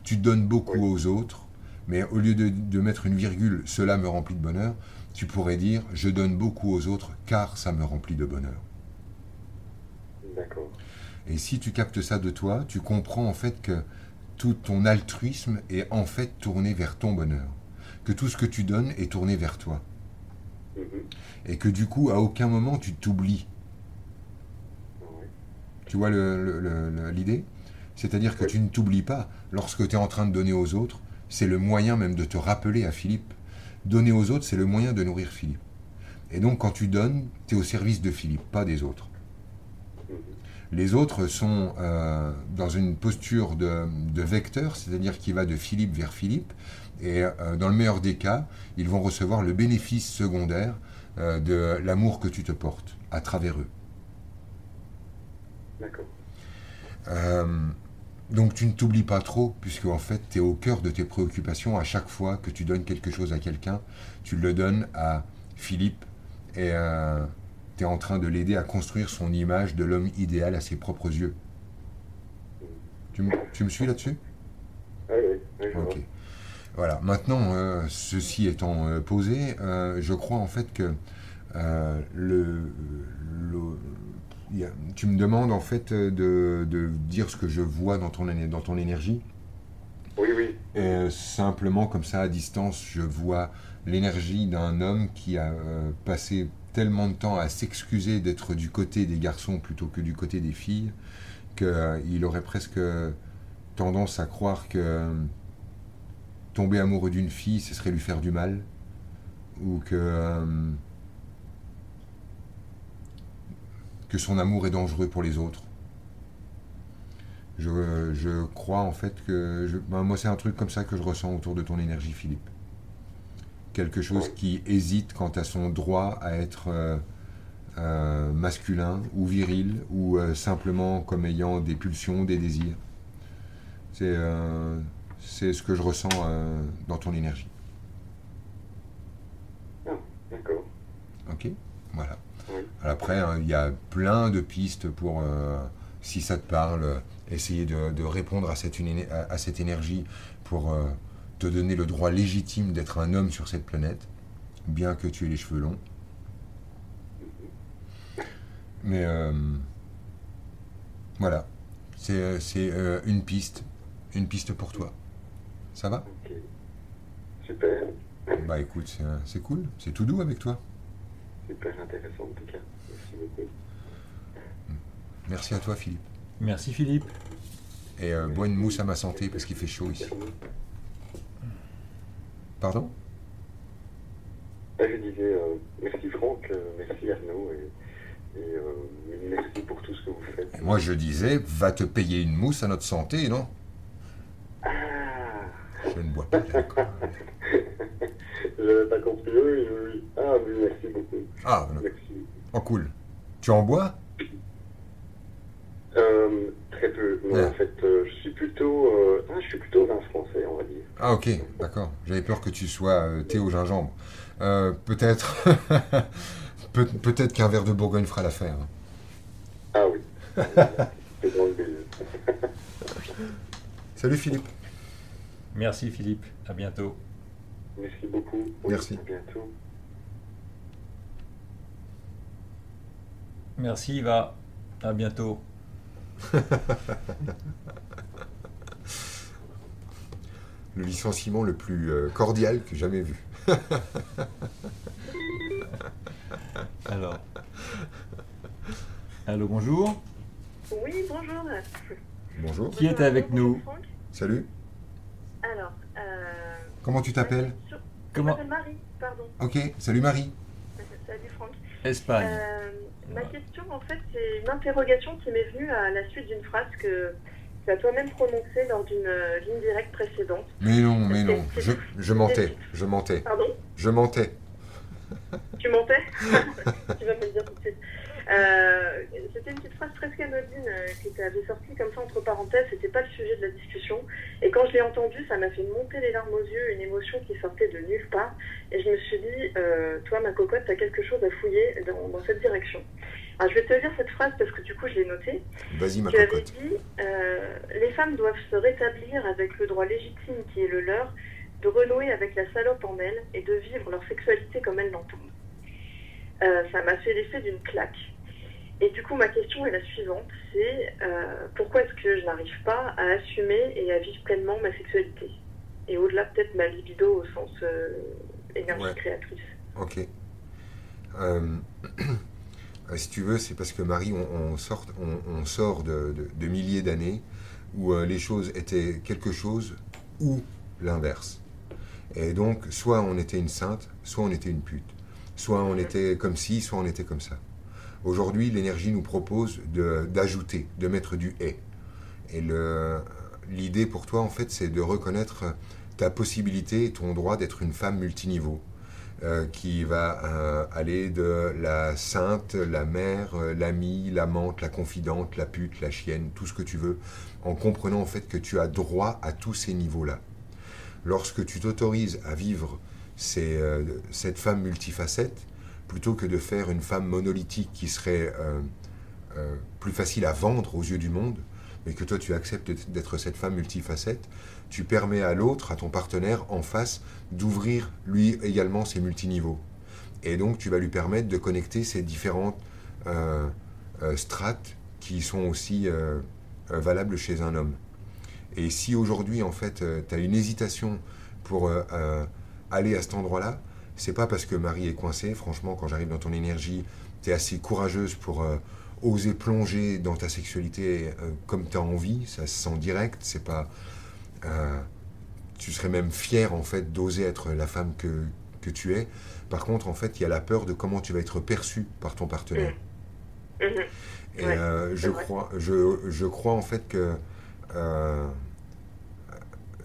Tu donnes beaucoup Oui. aux autres, mais au lieu de, de mettre une virgule, cela me remplit de bonheur, tu pourrais dire je donne beaucoup aux autres car ça me remplit de bonheur. D'accord. Et si tu captes ça de toi, tu comprends en fait que tout ton altruisme est en fait tourné vers ton bonheur. Que tout ce que tu donnes est tourné vers toi. Mhm. Et que du coup, à aucun moment, tu t'oublies. Tu vois le- le- le- le- l'idée? C'est-à-dire que Oui. tu ne t'oublies pas. Lorsque tu es en train de donner aux autres, c'est le moyen même de te rappeler à Philippe. Donner aux autres, c'est le moyen de nourrir Philippe. Et donc, quand tu donnes, tu es au service de Philippe, pas des autres. Mhm. Les autres sont euh, dans une posture de, de vecteur, c'est-à-dire qui va de Philippe vers Philippe. Et euh, dans le meilleur des cas, ils vont recevoir le bénéfice secondaire euh, de l'amour que tu te portes à travers eux. D'accord. Euh, donc tu ne t'oublies pas trop, puisque en fait tu es au cœur de tes préoccupations à chaque fois que tu donnes quelque chose à quelqu'un. Tu le donnes à Philippe et tu es en train de l'aider à construire son image de l'homme idéal à ses propres yeux. Tu me, tu me suis là-dessus? Oui, oui, je Ok. vois. Voilà. Maintenant, euh, ceci étant euh, posé, euh, je crois en fait que le, le- il y a- tu me demandes en fait de, de dire ce que je vois dans ton, dans ton énergie. Oui, oui. Et simplement comme ça à distance, je vois l'énergie d'un homme qui a passé tellement de temps à s'excuser d'être du côté des garçons plutôt que du côté des filles, qu'il aurait presque tendance à croire que tomber amoureux d'une fille, ce serait lui faire du mal, ou que, euh, que son amour est dangereux pour les autres? Je, je crois en fait que... je- ben, moi, c'est un truc comme ça que je ressens autour de ton énergie, Philippe. Quelque chose qui hésite quant à son droit à être euh, euh, masculin ou viril, ou euh, simplement comme ayant des pulsions, des désirs. C'est euh, c'est ce que je ressens euh, dans ton énergie. D'accord. Ok Voilà. Oui. Après, hein, il y a plein de pistes pour, euh, si ça te parle, essayer de, de répondre à cette, une- à, à cette énergie pour euh, te donner le droit légitime d'être un homme sur cette planète, bien que tu aies les cheveux longs. Mais voilà, c'est une piste, une piste pour toi. Ça va Ok. Super. Bah écoute, c'est c'est cool, c'est tout doux avec toi. Super intéressant en tout cas. Merci beaucoup. Merci à toi Philippe. Merci Philippe. Et euh, bois une mousse à ma santé parce qu'il fait chaud ici. Pardon? Ah, je disais euh, merci Franck, euh, merci Arnaud et, et, euh, merci pour tout ce que vous faites. Moi, je disais, va te payer une mousse à notre santé, non? Je ne bois pas d'alcool. je n'avais pas compris. Oui. Ah, oui, merci beaucoup. Ah. Merci. oh, cool. Tu en bois? Euh, très peu. Non, Ouais. en fait, euh, je suis plutôt, euh, ah, je suis plutôt vin français, on va dire. Ah, ok, d'accord. J'avais peur que tu sois thé au gingembre. Peut-être. Peut- Peut-être qu'un verre de Bourgogne fera l'affaire. Ah oui. Salut Philippe. Merci Philippe, à bientôt. Merci beaucoup. Oui, Merci. À bientôt. Merci Yva, à bientôt. Le licenciement le plus euh, cordial que jamais vu. Alors. Allô, bonjour. Oui, bonjour. Bonjour. Qui est avec nous? Franck. Salut. Alors, euh, Comment tu t'appelles je Comment m'appelle Marie, pardon. Ok, salut Marie. Salut Franck. Espagne. Euh, ma question, en fait, c'est une interrogation qui m'est venue à la suite d'une phrase que tu as toi-même prononcée lors d'une euh, ligne directe précédente. Mais non, mais non, je, je mentais, je mentais, Pardon je mentais. Tu mentais Tu vas me le dire tout de suite. Euh, c'était une petite phrase presque anodine euh, que tu avais sortie comme ça entre parenthèses, c'était pas le sujet de la discussion. Et quand je l'ai entendue, ça m'a fait monter les larmes aux yeux, une émotion qui sortait de nulle part. Et je me suis dit, euh, toi ma cocotte, t'as quelque chose à fouiller dans, dans cette direction. Alors je vais te lire cette phrase parce que du coup je l'ai notée. Vas-y ma Tu avais cocotte. dit, euh, les femmes doivent se rétablir avec le droit légitime qui est le leur, de renouer avec la salope en elles et de vivre leur sexualité comme elles l'entendent. Euh, ça m'a fait l'effet d'une claque. Et du coup, ma question est la suivante, c'est euh, pourquoi est-ce que je n'arrive pas à assumer et à vivre pleinement ma sexualité? Et au-delà peut-être ma libido au sens euh, énergie Ouais. créatrice. Ok. Euh, si tu veux, c'est parce que Marie, on, on sort, on, on sort de, de- de milliers d'années où les choses étaient quelque chose ou l'inverse. Et donc, soit on était une sainte, soit on était une pute. Soit on était comme ci, soit on était comme ça. Aujourd'hui, l'énergie nous propose d'ajouter, de, mettre du et. Et l'idée pour toi, en fait, c'est de reconnaître ta possibilité et ton droit d'être une femme multiniveau euh, qui va euh, aller de la sainte, la mère, euh, l'amie, l'amante, la confidente, la pute, la chienne, tout ce que tu veux, en comprenant en fait que tu as droit à tous ces niveaux-là. Lorsque tu t'autorises à vivre euh, cette femme multifacette, plutôt que de faire une femme monolithique qui serait euh, euh, plus facile à vendre aux yeux du monde, mais que toi tu acceptes d'être cette femme multifacette, tu permets à l'autre, à ton partenaire en face, d'ouvrir lui également ses multiniveaux. Et donc tu vas lui permettre de connecter ces différentes euh, strates qui sont aussi valables chez un homme. Et si aujourd'hui en fait tu as une hésitation pour aller à cet endroit-là, c'est pas parce que Marie est coincée, franchement quand j'arrive dans ton énergie, tu es assez courageuse pour euh, oser plonger dans ta sexualité euh, comme tu as envie, ça se sent direct, c'est pas euh, tu serais même fier en fait d'oser être la femme que, que tu es. Par contre, en fait, il y a la peur de comment tu vas être perçu par ton partenaire. Et Ouais, euh, c'est je, crois, je, je crois en fait que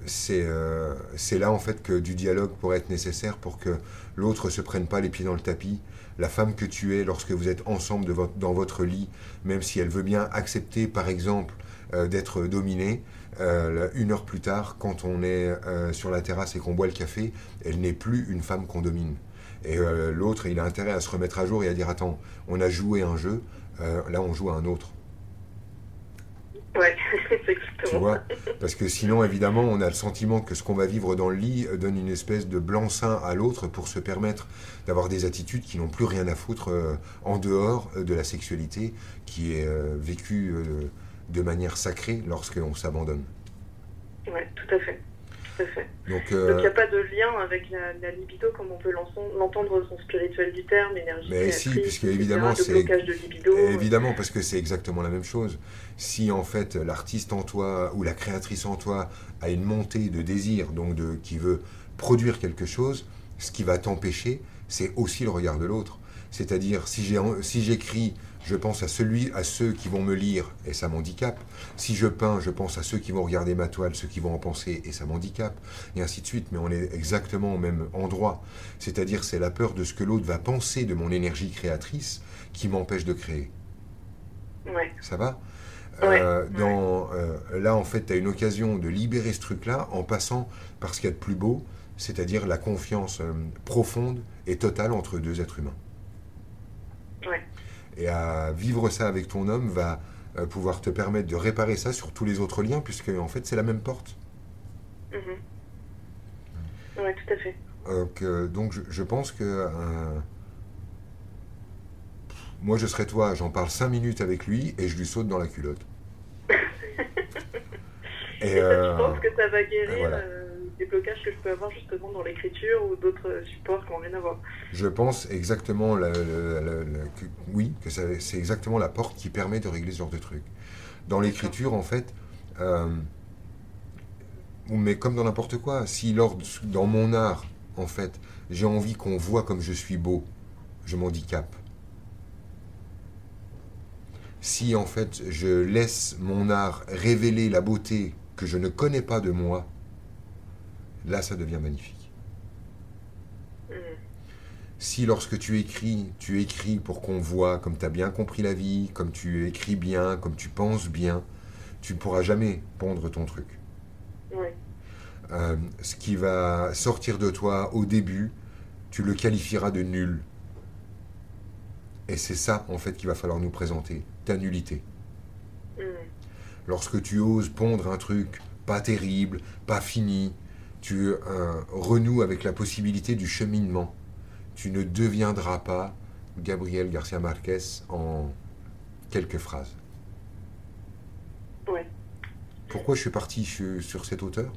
c'est euh, c'est là en fait que du dialogue pourrait être nécessaire pour que l'autre se prenne pas les pieds dans le tapis. La femme que tu es lorsque vous êtes ensemble dans votre lit, même si elle veut bien accepter par exemple euh, d'être dominée, euh, une heure plus tard, quand on est sur la terrasse et qu'on boit le café, elle n'est plus une femme qu'on domine. Et l'autre, il a intérêt à se remettre à jour et à dire attends, on a joué un jeu, là on joue à un autre. Ouais, c'est Tu vois Parce que sinon, évidemment, on a le sentiment que ce qu'on va vivre dans le lit donne une espèce de blanc-seing à l'autre pour se permettre d'avoir des attitudes qui n'ont plus rien à foutre euh, en dehors euh, de la sexualité qui est euh, vécue euh, de manière sacrée lorsqu'on s'abandonne. Ouais, tout à fait. Tout à fait. Donc, Donc il euh, n'y a pas de lien avec la, la libido comme on peut l'entendre au sens spirituel du terme, énergie Mais si, puisque évidemment, de c'est- blocage de libido. Évidemment, parce que c'est exactement la même chose. Si en fait l'artiste en toi ou la créatrice en toi a une montée de désir, donc de, qui veut produire quelque chose, ce qui va t'empêcher, c'est aussi le regard de l'autre. C'est-à-dire, si j'écris je pense à celui, à ceux qui vont me lire, et ça m'handicape. Si je peins, je pense à ceux qui vont regarder ma toile, ceux qui vont en penser, et ça m'handicape. Et ainsi de suite. Mais on est exactement au même endroit. C'est-à-dire, c'est la peur de ce que l'autre va penser de mon énergie créatrice qui m'empêche de créer. Ouais. Ça va? Ouais, Euh, dans, euh, Là, en fait, tu as une occasion de libérer ce truc-là en passant par ce qu'il y a de plus beau, c'est-à-dire la confiance euh, profonde et totale entre deux êtres humains. Ouais. Et à vivre ça avec ton homme va euh, pouvoir te permettre de réparer ça sur tous les autres liens, puisque en fait, c'est la même porte. Mhm. Ouais, tout à fait. Donc, euh, donc je, je pense que euh, moi, je serais toi, j'en parle cinq minutes avec lui et je lui saute dans la culotte. Et, Et, ça, euh, tu penses que ça va guérir voilà. Des blocages que je peux avoir justement dans l'écriture ou d'autres supports qui n'ont rien à voir Je pense exactement, la- la- la- la- que, oui, que c'est exactement la porte qui permet de régler ce genre de truc. Dans l'écriture, en fait, euh, mais comme dans n'importe quoi, si lors, dans mon art, en fait, j'ai envie qu'on voit comme je suis beau, je m'handicape. Si en fait je laisse mon art révéler la beauté que je ne connais pas de moi, là ça devient magnifique. Mhm. Si lorsque tu écris, tu écris pour qu'on voit comme tu as bien compris la vie, comme tu écris bien, comme tu penses bien, tu ne pourras jamais pondre ton truc. Euh, ce qui va sortir de toi au début, tu le qualifieras de nul. Et c'est ça, en fait, qu'il va falloir nous présenter, ta nullité. Mhm. Lorsque tu oses pondre un truc pas terrible, pas fini, tu euh, renoues avec la possibilité du cheminement. Tu ne deviendras pas Gabriel Garcia Marquez en quelques phrases. Ouais. Pourquoi je suis parti sur, cet auteur?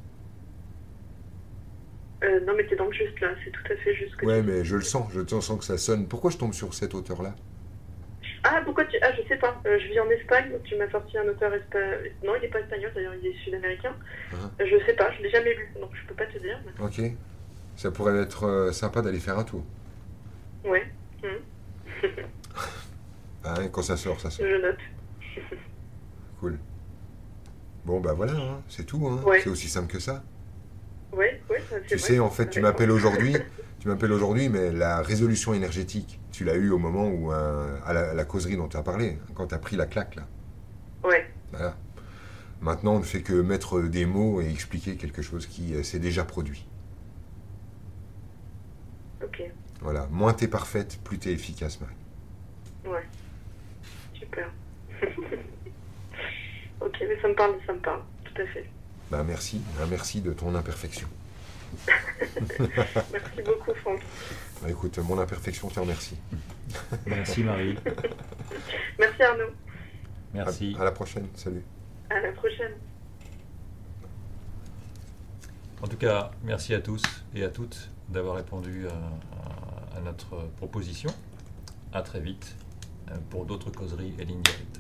Euh, non, mais t'es dans le juste là, c'est tout à fait juste. que Ouais, mais je le sens, je sens que ça sonne. Pourquoi je tombe sur cet auteur-là? Ah, pourquoi tu. Ah, je sais pas. Euh, je vis en Espagne, donc tu m'as sorti un auteur espagnol. Non, il est pas espagnol d'ailleurs, il est sud-américain. Ah. Euh, je sais pas, je l'ai jamais lu, donc je peux pas te dire. mais- Ok. Ça pourrait être euh, sympa d'aller faire un tour. Ouais. Hein, quand ça sort, ça sort. je note. Cool. Bon, bah voilà, hein, c'est tout. Hein. Ouais. C'est aussi simple que ça. Ouais, ouais, ça, Tu vrai. sais, en fait, tu m'appelles aujourd'hui, tu m'appelles aujourd'hui, mais la résolution énergétique, tu l'as eu au moment où, euh, à, la, à la causerie dont tu as parlé, quand tu as pris la claque, là. Ouais, Voilà. Maintenant, on ne fait que mettre des mots et expliquer quelque chose qui euh, s'est déjà produit. ok. Voilà. Moins t'es parfaite, plus t'es efficace, Marie. Ouais. Super. ok, mais ça me parle, ça me parle, tout à fait. Bah, merci. Un merci de ton imperfection. Merci beaucoup, Franck. Bah, écoute, mon imperfection te remercie. Merci Marie. Merci Arnaud. Merci. À, à la prochaine. Salut. À la prochaine. En tout cas, merci à tous et à toutes d'avoir répondu à, à- à notre proposition. À très vite euh, pour d'autres causeries et lignes directes.